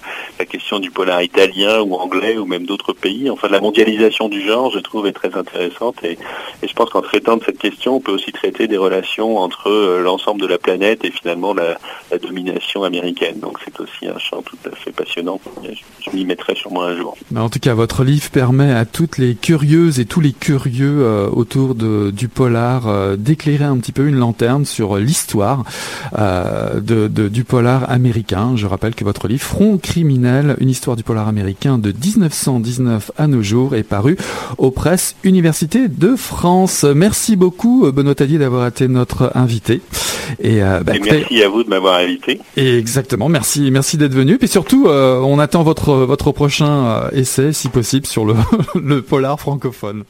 question du polar italien ou anglais ou même d'autres pays. Enfin, la mondialisation du genre, je trouve, est très intéressante et, je pense qu'en traitant de cette question, on peut aussi traiter des relations entre l'ensemble de la planète et finalement la, domination américaine. Donc c'est aussi un champ tout à fait passionnant. Je, m'y mettrai sûrement un jour. en tout cas, votre livre permet à toutes les curieuses et tous les curieux euh, autour de, du polar euh, d'éclairer un petit peu une lanterne sur l'histoire euh, de, du polar américain. Je rappelle que votre livre Front criminel, une histoire du polar américain de 1919 à nos jours est paru aux presses Université de France. Merci beaucoup Benoît Tadier d'avoir été notre invité. Et, bah, merci à vous de m'avoir invité. Et exactement, merci, merci d'être venu. Et surtout, on attend votre votre prochain essai, si possible, sur le, le polar francophone fun.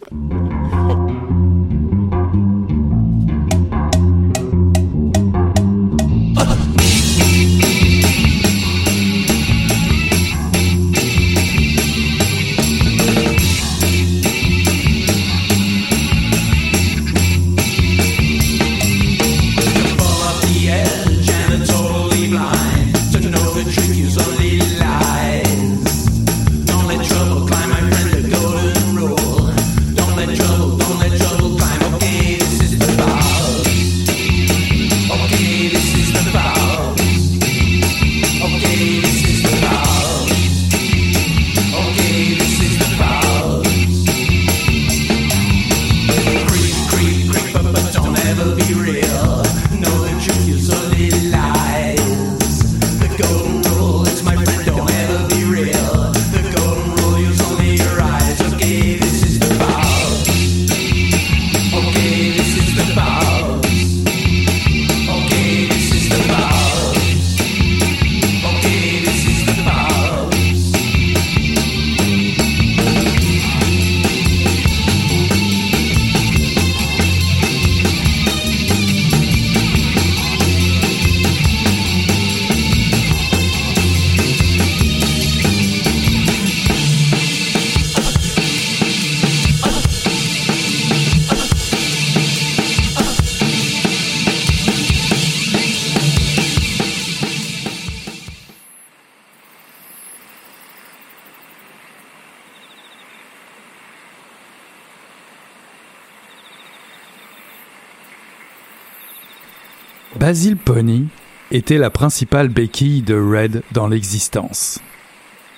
Pony était la principale béquille de Red dans l'existence.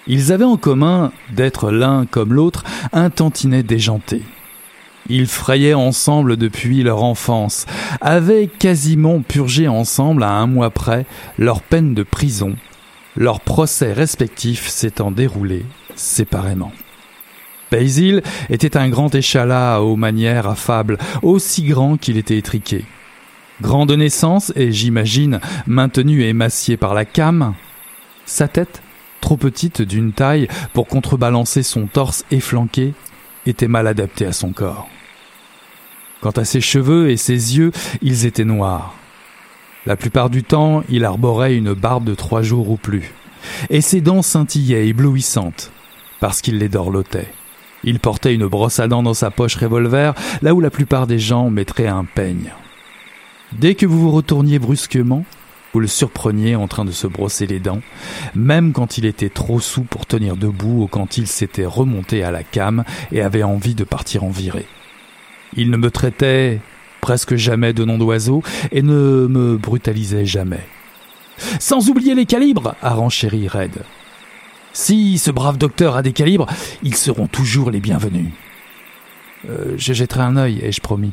Ils avaient en commun d'être l'un comme l'autre un tantinet déjanté. Ils frayaient ensemble depuis leur enfance, avaient quasiment purgé ensemble à un mois près leur peine de prison, leurs procès respectifs s'étant déroulés séparément. Basil était un grand échalas aux manières affables, aussi grand qu'il était étriqué. Grand de naissance et, j'imagine, maintenu et émacié par la came, sa tête, trop petite d'une taille pour contrebalancer son torse efflanqué, était mal adapté à son corps. Quant à ses cheveux et ses yeux, ils étaient noirs. La plupart du temps, il arborait une barbe de trois jours ou plus, et ses dents scintillaient éblouissantes, parce qu'il les dorlotait. Il portait une brosse à dents dans sa poche revolver, là où la plupart des gens mettraient un peigne. Dès que vous vous retourniez brusquement, vous le surpreniez en train de se brosser les dents, même quand il était trop sous pour tenir debout ou quand il s'était remonté à la came et avait envie de partir en virée. Il ne me traitait presque jamais de nom d'oiseau et ne me brutalisait jamais. Sans oublier les calibres, a renchéri Red. Si ce brave docteur a des calibres, ils seront toujours les bienvenus. Euh, je jetterai un œil, ai-je promis.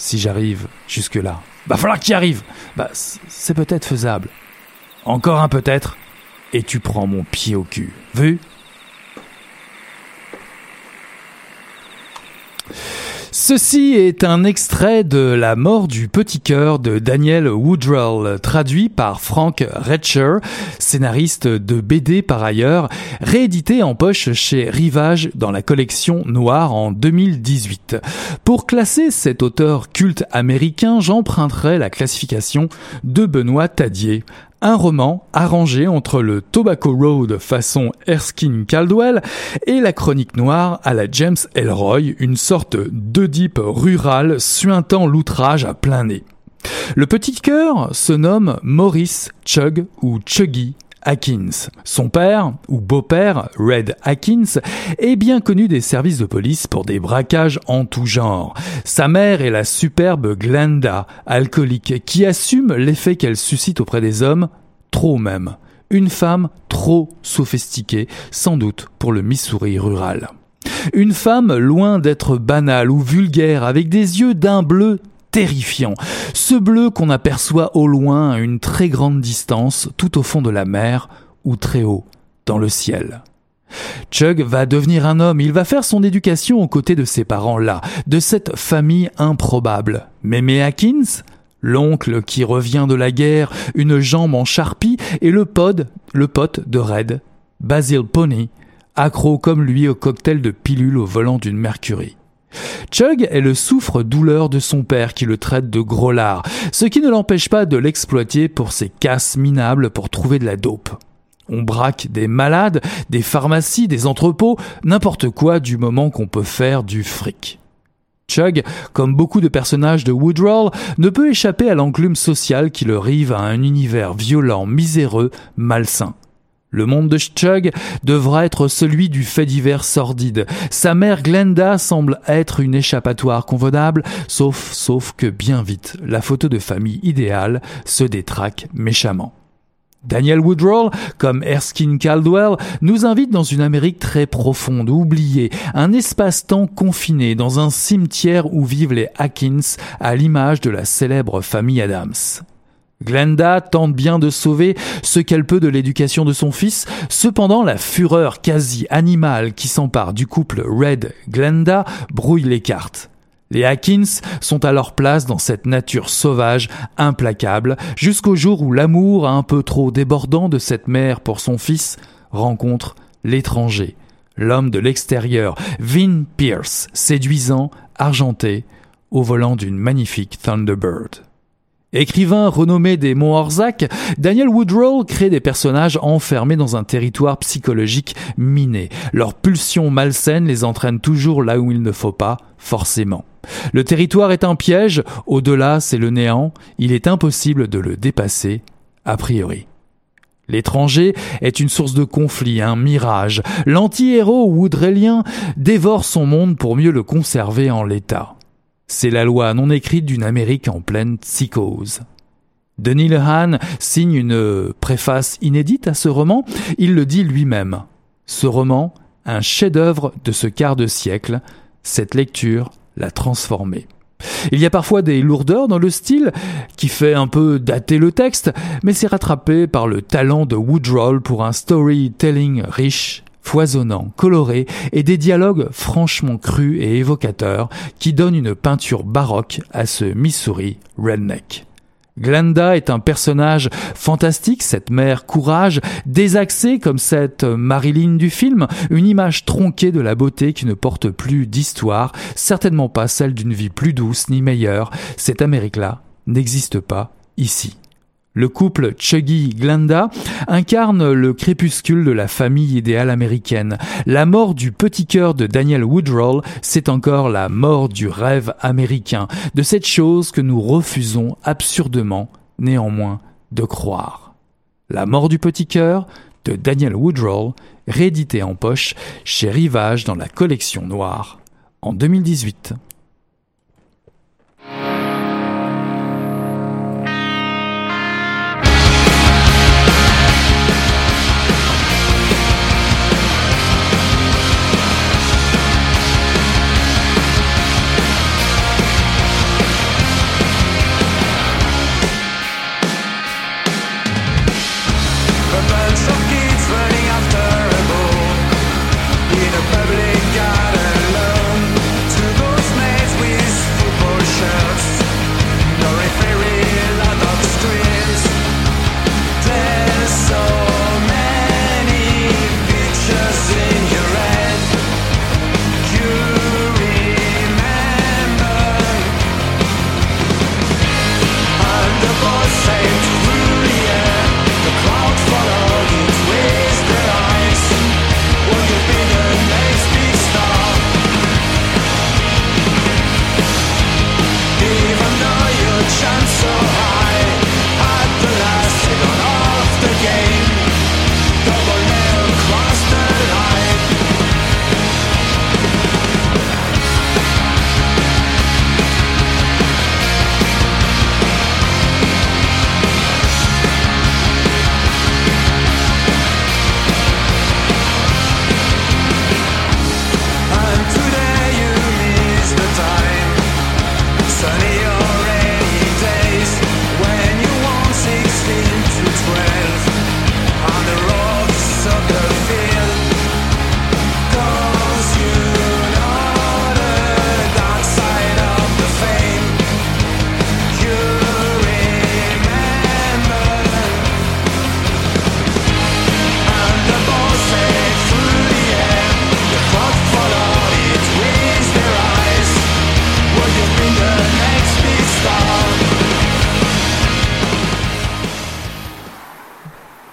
Si j'arrive jusque-là. Va falloir qu'il arrive. Bah, c'est peut-être faisable. Encore un peut-être, et tu prends mon pied au cul. Vu? Ceci est un extrait de La mort du petit cœur de Daniel Woodrell, traduit par Frank Retcher, scénariste de BD par ailleurs, réédité en poche chez Rivage dans la collection Noire en 2018. Pour classer cet auteur culte américain, j'emprunterai la classification de Benoît Tadier, un roman arrangé entre le Tobacco Road façon Erskine Caldwell et la chronique noire à la James Elroy, une sorte d'Oedipe rural suintant l'outrage à plein nez. Le petit cœur se nomme Maurice Chug ou Chuggy Atkins. Son père, ou beau-père, Red Atkins, est bien connu des services de police pour des braquages en tout genre. Sa mère est la superbe Glenda, alcoolique, qui assume l'effet qu'elle suscite auprès des hommes, trop même. Une femme trop sophistiquée, sans doute pour le Missouri rural. Une femme loin d'être banale ou vulgaire, avec des yeux d'un bleu terrifiant. Ce bleu qu'on aperçoit au loin à une très grande distance, tout au fond de la mer, ou très haut, dans le ciel. Chug va devenir un homme, il va faire son éducation aux côtés de ses parents-là, de cette famille improbable. Mémé Atkins, l'oncle qui revient de la guerre, une jambe en charpie, et le pod, le pote de Red, Basil Pony, accro comme lui au cocktail de pilules au volant d'une Mercury. Chug est le souffre-douleur de son père qui le traite de gros lard, ce qui ne l'empêche pas de l'exploiter pour ses casses minables pour trouver de la dope. On braque des malades, des pharmacies, des entrepôts, n'importe quoi du moment qu'on peut faire du fric. Chug, comme beaucoup de personnages de Woodrow, ne peut échapper à l'enclume sociale qui le rive à un univers violent, miséreux, malsain. Le monde de Chug devra être celui du fait divers sordide. Sa mère Glenda semble être une échappatoire convenable, sauf, sauf que bien vite, la photo de famille idéale se détraque méchamment. Daniel Woodrow, comme Erskine Caldwell, nous invite dans une Amérique très profonde, oubliée, un espace-temps confiné, dans un cimetière où vivent les Atkins, à l'image de la célèbre famille Adams. Glenda tente bien de sauver ce qu'elle peut de l'éducation de son fils, cependant la fureur quasi animale qui s'empare du couple Red-Glenda brouille les cartes. Les Atkins sont à leur place dans cette nature sauvage, implacable, jusqu'au jour où l'amour un peu trop débordant de cette mère pour son fils rencontre l'étranger, l'homme de l'extérieur, Vin Pierce, séduisant, argenté, au volant d'une magnifique Thunderbird. Écrivain renommé des monts Daniel Woodrow crée des personnages enfermés dans un territoire psychologique miné. Leurs pulsions malsaines les entraînent toujours là où il ne faut pas, forcément. Le territoire est un piège, au-delà c'est le néant, il est impossible de le dépasser, a priori. L'étranger est une source de conflit, un mirage. L'anti-héros woodrellien dévore son monde pour mieux le conserver en l'état. C'est la loi non écrite d'une Amérique en pleine psychose. Denis Lehane signe une préface inédite à ce roman. Il le dit lui-même. Ce roman, un chef-d'œuvre de ce quart de siècle, cette lecture l'a transformé. Il y a parfois des lourdeurs dans le style qui fait un peu dater le texte, mais c'est rattrapé par le talent de Woodrow pour un storytelling riche foisonnant, coloré et des dialogues franchement crus et évocateurs qui donnent une peinture baroque à ce Missouri redneck. Glenda est un personnage fantastique, cette mère courage, désaxée comme cette Marilyn du film, une image tronquée de la beauté qui ne porte plus d'histoire, certainement pas celle d'une vie plus douce ni meilleure. Cette Amérique-là n'existe pas ici. Le couple Chuggy-Glenda incarne le crépuscule de la famille idéale américaine. La mort du petit cœur de Daniel Woodrow, c'est encore la mort du rêve américain, de cette chose que nous refusons absurdement, néanmoins, de croire. La mort du petit cœur de Daniel Woodrow, réédité en poche chez Rivage dans la collection noire en 2018.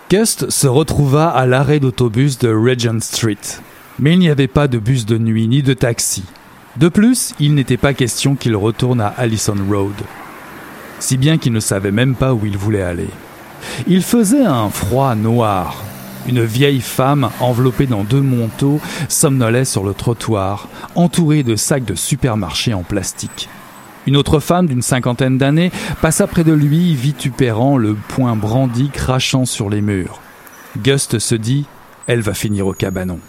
Gust se retrouva à l'arrêt d'autobus de Regent Street. Mais il n'y avait pas de bus de nuit ni de taxi. De plus, il n'était pas question qu'il retourne à Allison Road. Si bien qu'il ne savait même pas où il voulait aller. Il faisait un froid noir. Une vieille femme, enveloppée dans deux manteaux, somnolait sur le trottoir, entourée de sacs de supermarché en plastique. Une autre femme d'une cinquantaine d'années passa près de lui, vitupérant, le poing brandi, crachant sur les murs. Gust se dit Elle va finir au cabanon.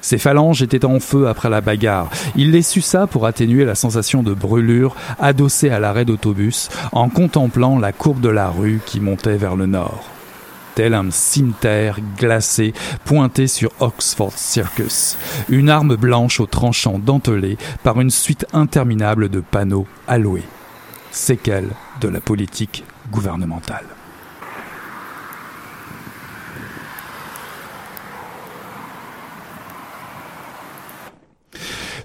Ses phalanges étaient en feu après la bagarre. Il les suça pour atténuer la sensation de brûlure, adossé à l'arrêt d'autobus, en contemplant la courbe de la rue qui montait vers le nord tel un cimetière glacé pointé sur Oxford Circus, une arme blanche au tranchant dentelé par une suite interminable de panneaux alloués. Séquelles de la politique gouvernementale.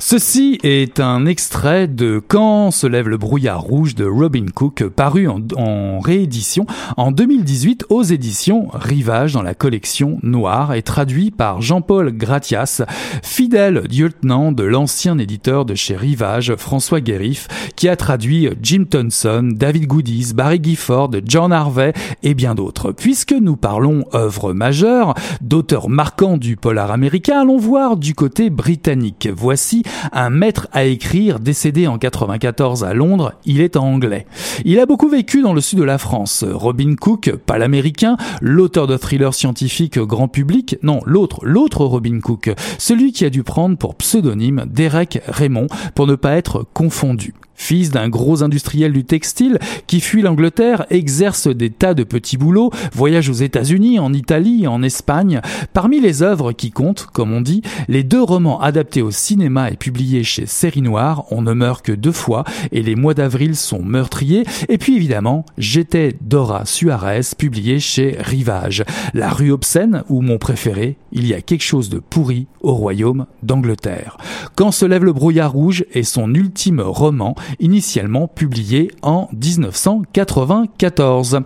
Ceci est un extrait de Quand se lève le brouillard rouge de Robin Cook, paru en, réédition en 2018 aux éditions Rivage dans la collection Noire et traduit par Jean-Paul Gratias, fidèle lieutenant de l'ancien éditeur de chez Rivage, François Guérif, qui a traduit Jim Thompson, David Goodies, Barry Gifford, John Harvey et bien d'autres. Puisque nous parlons œuvre majeure, d'auteurs marquants du polar américain, allons voir du côté britannique. Voici un maître à écrire décédé en 94 à Londres, il est anglais. Il a beaucoup vécu dans le sud de la France. Robin Cook, pas l'américain, l'auteur de thrillers scientifiques grand public, non, l'autre, l'autre Robin Cook, celui qui a dû prendre pour pseudonyme Derek Raymond pour ne pas être confondu. Fils d'un gros industriel du textile qui fuit l'Angleterre, exerce des tas de petits boulots, voyage aux États-Unis, en Italie, en Espagne. Parmi les œuvres qui comptent, comme on dit, les deux romans adaptés au cinéma et publiés chez Série Noire, On ne meurt que deux fois et Les mois d'avril sont meurtriers. Et puis évidemment, J'étais Dora Suarez, publié chez Rivage. La rue obscène, ou mon préféré, il y a quelque chose de pourri au royaume d'Angleterre. Quand se lève le brouillard rouge est son ultime roman initialement publié en 1994.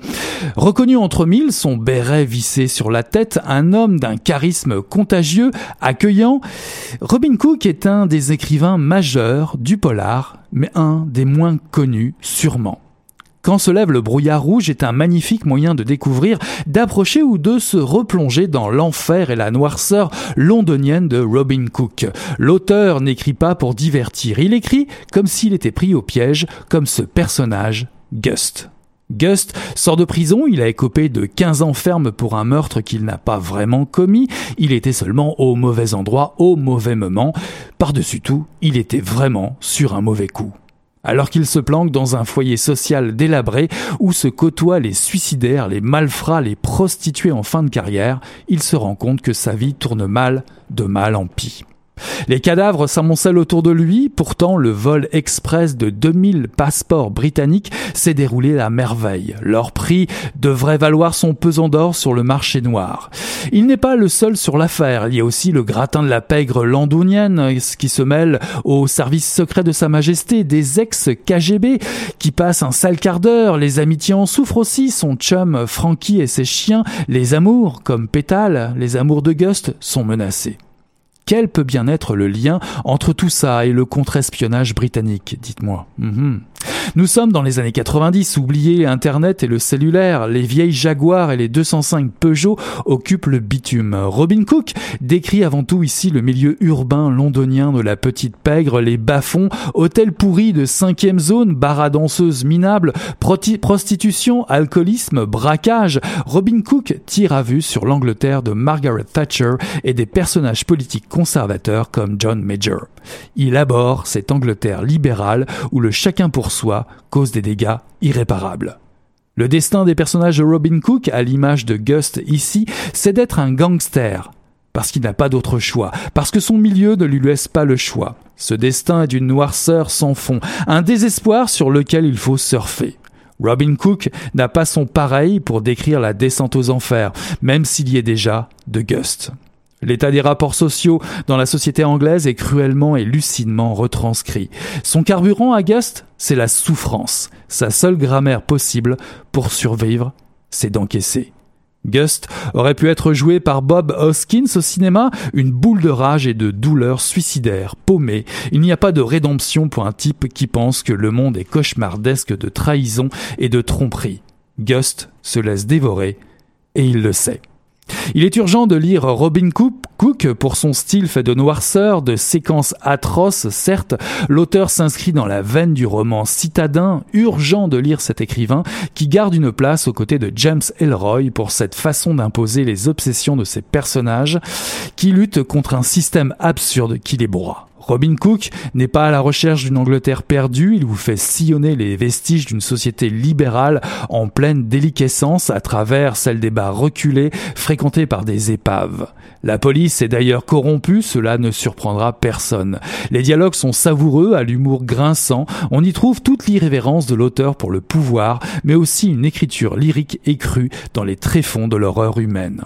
Reconnu entre mille, son béret vissé sur la tête, un homme d'un charisme contagieux, accueillant, Robin Cook est un des écrivains majeurs du polar, mais un des moins connus sûrement. Quand se lève le brouillard rouge est un magnifique moyen de découvrir, d'approcher ou de se replonger dans l'enfer et la noirceur londonienne de Robin Cook. L'auteur n'écrit pas pour divertir, il écrit comme s'il était pris au piège, comme ce personnage, Gust. Gust sort de prison, il a écopé de 15 ans ferme pour un meurtre qu'il n'a pas vraiment commis, il était seulement au mauvais endroit, au mauvais moment, par-dessus tout, il était vraiment sur un mauvais coup alors qu'il se planque dans un foyer social délabré où se côtoient les suicidaires, les malfrats, les prostituées en fin de carrière, il se rend compte que sa vie tourne mal, de mal en pis. Les cadavres s'amoncellent autour de lui, pourtant le vol express de 2000 passeports britanniques s'est déroulé à merveille. Leur prix devrait valoir son pesant d'or sur le marché noir. Il n'est pas le seul sur l'affaire, il y a aussi le gratin de la pègre landonienne qui se mêle au service secret de Sa Majesté, des ex-KGB qui passent un sale quart d'heure, les amitiés en souffrent aussi, son chum Frankie et ses chiens, les amours comme Pétale, les amours de Gust sont menacés. Quel peut bien être le lien entre tout ça et le contre-espionnage britannique, dites-moi mhm. Nous sommes dans les années 90, oubliez Internet et le cellulaire, les vieilles Jaguars et les 205 Peugeot occupent le bitume. Robin Cook décrit avant tout ici le milieu urbain londonien de la petite pègre, les bas-fonds, hôtels pourris de cinquième zone, bar à danseuses minables, prostitution, alcoolisme, braquage. Robin Cook tire à vue sur l'Angleterre de Margaret Thatcher et des personnages politiques conservateurs comme John Major. Il aborde cette Angleterre libérale où le chacun pour soi cause des dégâts irréparables. Le destin des personnages de Robin Cook, à l'image de Gust ici, c'est d'être un gangster, parce qu'il n'a pas d'autre choix, parce que son milieu ne lui laisse pas le choix. Ce destin est d'une noirceur sans fond, un désespoir sur lequel il faut surfer. Robin Cook n'a pas son pareil pour décrire la descente aux enfers, même s'il y est déjà de Gust. L'état des rapports sociaux dans la société anglaise est cruellement et lucidement retranscrit. Son carburant à Gust, c'est la souffrance. Sa seule grammaire possible pour survivre, c'est d'encaisser. Gust aurait pu être joué par Bob Hoskins au cinéma, une boule de rage et de douleur suicidaire, paumé. Il n'y a pas de rédemption pour un type qui pense que le monde est cauchemardesque de trahison et de tromperie. Gust se laisse dévorer, et il le sait. Il est urgent de lire Robin Cook pour son style fait de noirceur, de séquences atroces, certes. L'auteur s'inscrit dans la veine du roman citadin. Urgent de lire cet écrivain qui garde une place aux côtés de James Elroy pour cette façon d'imposer les obsessions de ses personnages qui luttent contre un système absurde qui les broie. Robin Cook n'est pas à la recherche d'une Angleterre perdue, il vous fait sillonner les vestiges d'une société libérale en pleine déliquescence à travers celle des bars reculés fréquentés par des épaves. La police est d'ailleurs corrompue, cela ne surprendra personne. Les dialogues sont savoureux, à l'humour grinçant, on y trouve toute l'irrévérence de l'auteur pour le pouvoir, mais aussi une écriture lyrique écrue dans les tréfonds de l'horreur humaine.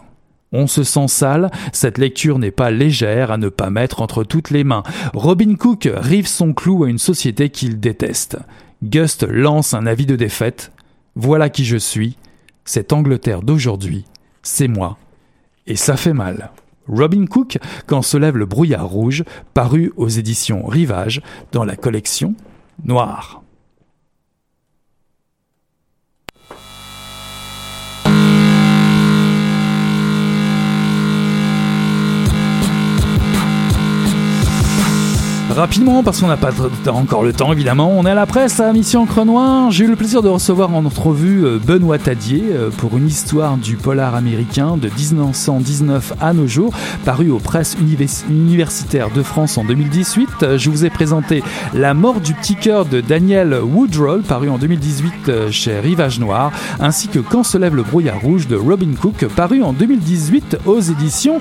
On se sent sale, cette lecture n'est pas légère à ne pas mettre entre toutes les mains. Robin Cook rive son clou à une société qu'il déteste. Gust lance un avis de défaite. Voilà qui je suis. Cette Angleterre d'aujourd'hui, c'est moi. Et ça fait mal. Robin Cook, quand se lève le brouillard rouge, paru aux éditions Rivage dans la collection Noire. Rapidement, parce qu'on n'a pas encore le temps évidemment, on est à la presse à Mission Crenoir. J'ai eu le plaisir de recevoir en entrevue euh, Benoît Tadier euh, pour une histoire du polar américain de 1919 à nos jours, paru aux presses universitaires de France en 2018. Je vous ai présenté La mort du petit cœur de Daniel Woodrow, paru en 2018 chez Rivage Noir, ainsi que Quand se lève le brouillard rouge de Robin Cook, paru en 2018 aux éditions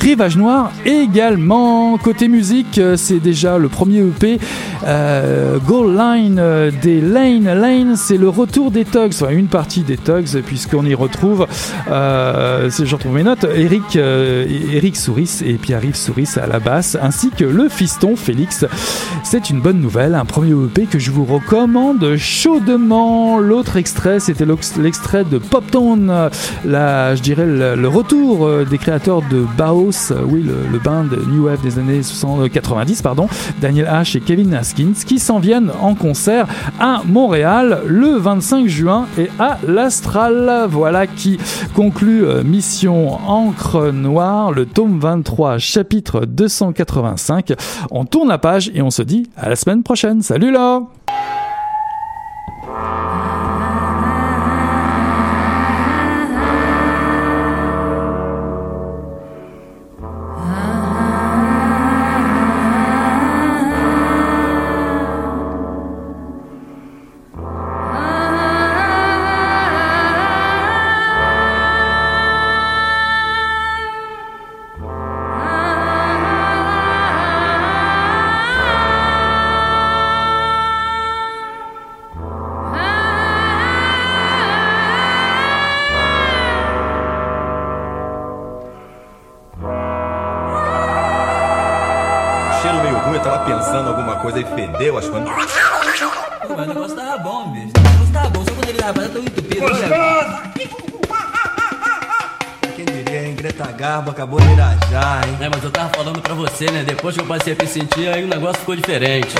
Rivage Noir également. Côté musique, euh, c'est déjà le premier EP euh, Goal Line euh, des Lane. Lane, c'est le retour des Tugs, enfin une partie des Tugs, puisqu'on y retrouve, euh, je retrouve mes notes, Eric, Eric Souris et Pierre-Yves Souris à la basse, ainsi que le fiston Félix. C'est une bonne nouvelle, un premier EP que je vous recommande chaudement. L'autre extrait, c'était l'extrait de Pop Town, la, je dirais le, retour des créateurs de Bao euh, oui, le, bain de New Wave des années 90, pardon, Daniel H et Kevin Haskins, qui s'en viennent en concert à Montréal le 25 juin et à l'Astral. Voilà qui conclut euh, Mission Encre Noire, le tome 23, chapitre 285. On tourne la page et on se dit à la semaine prochaine. Salut là! senti, aí o negócio ficou diferente.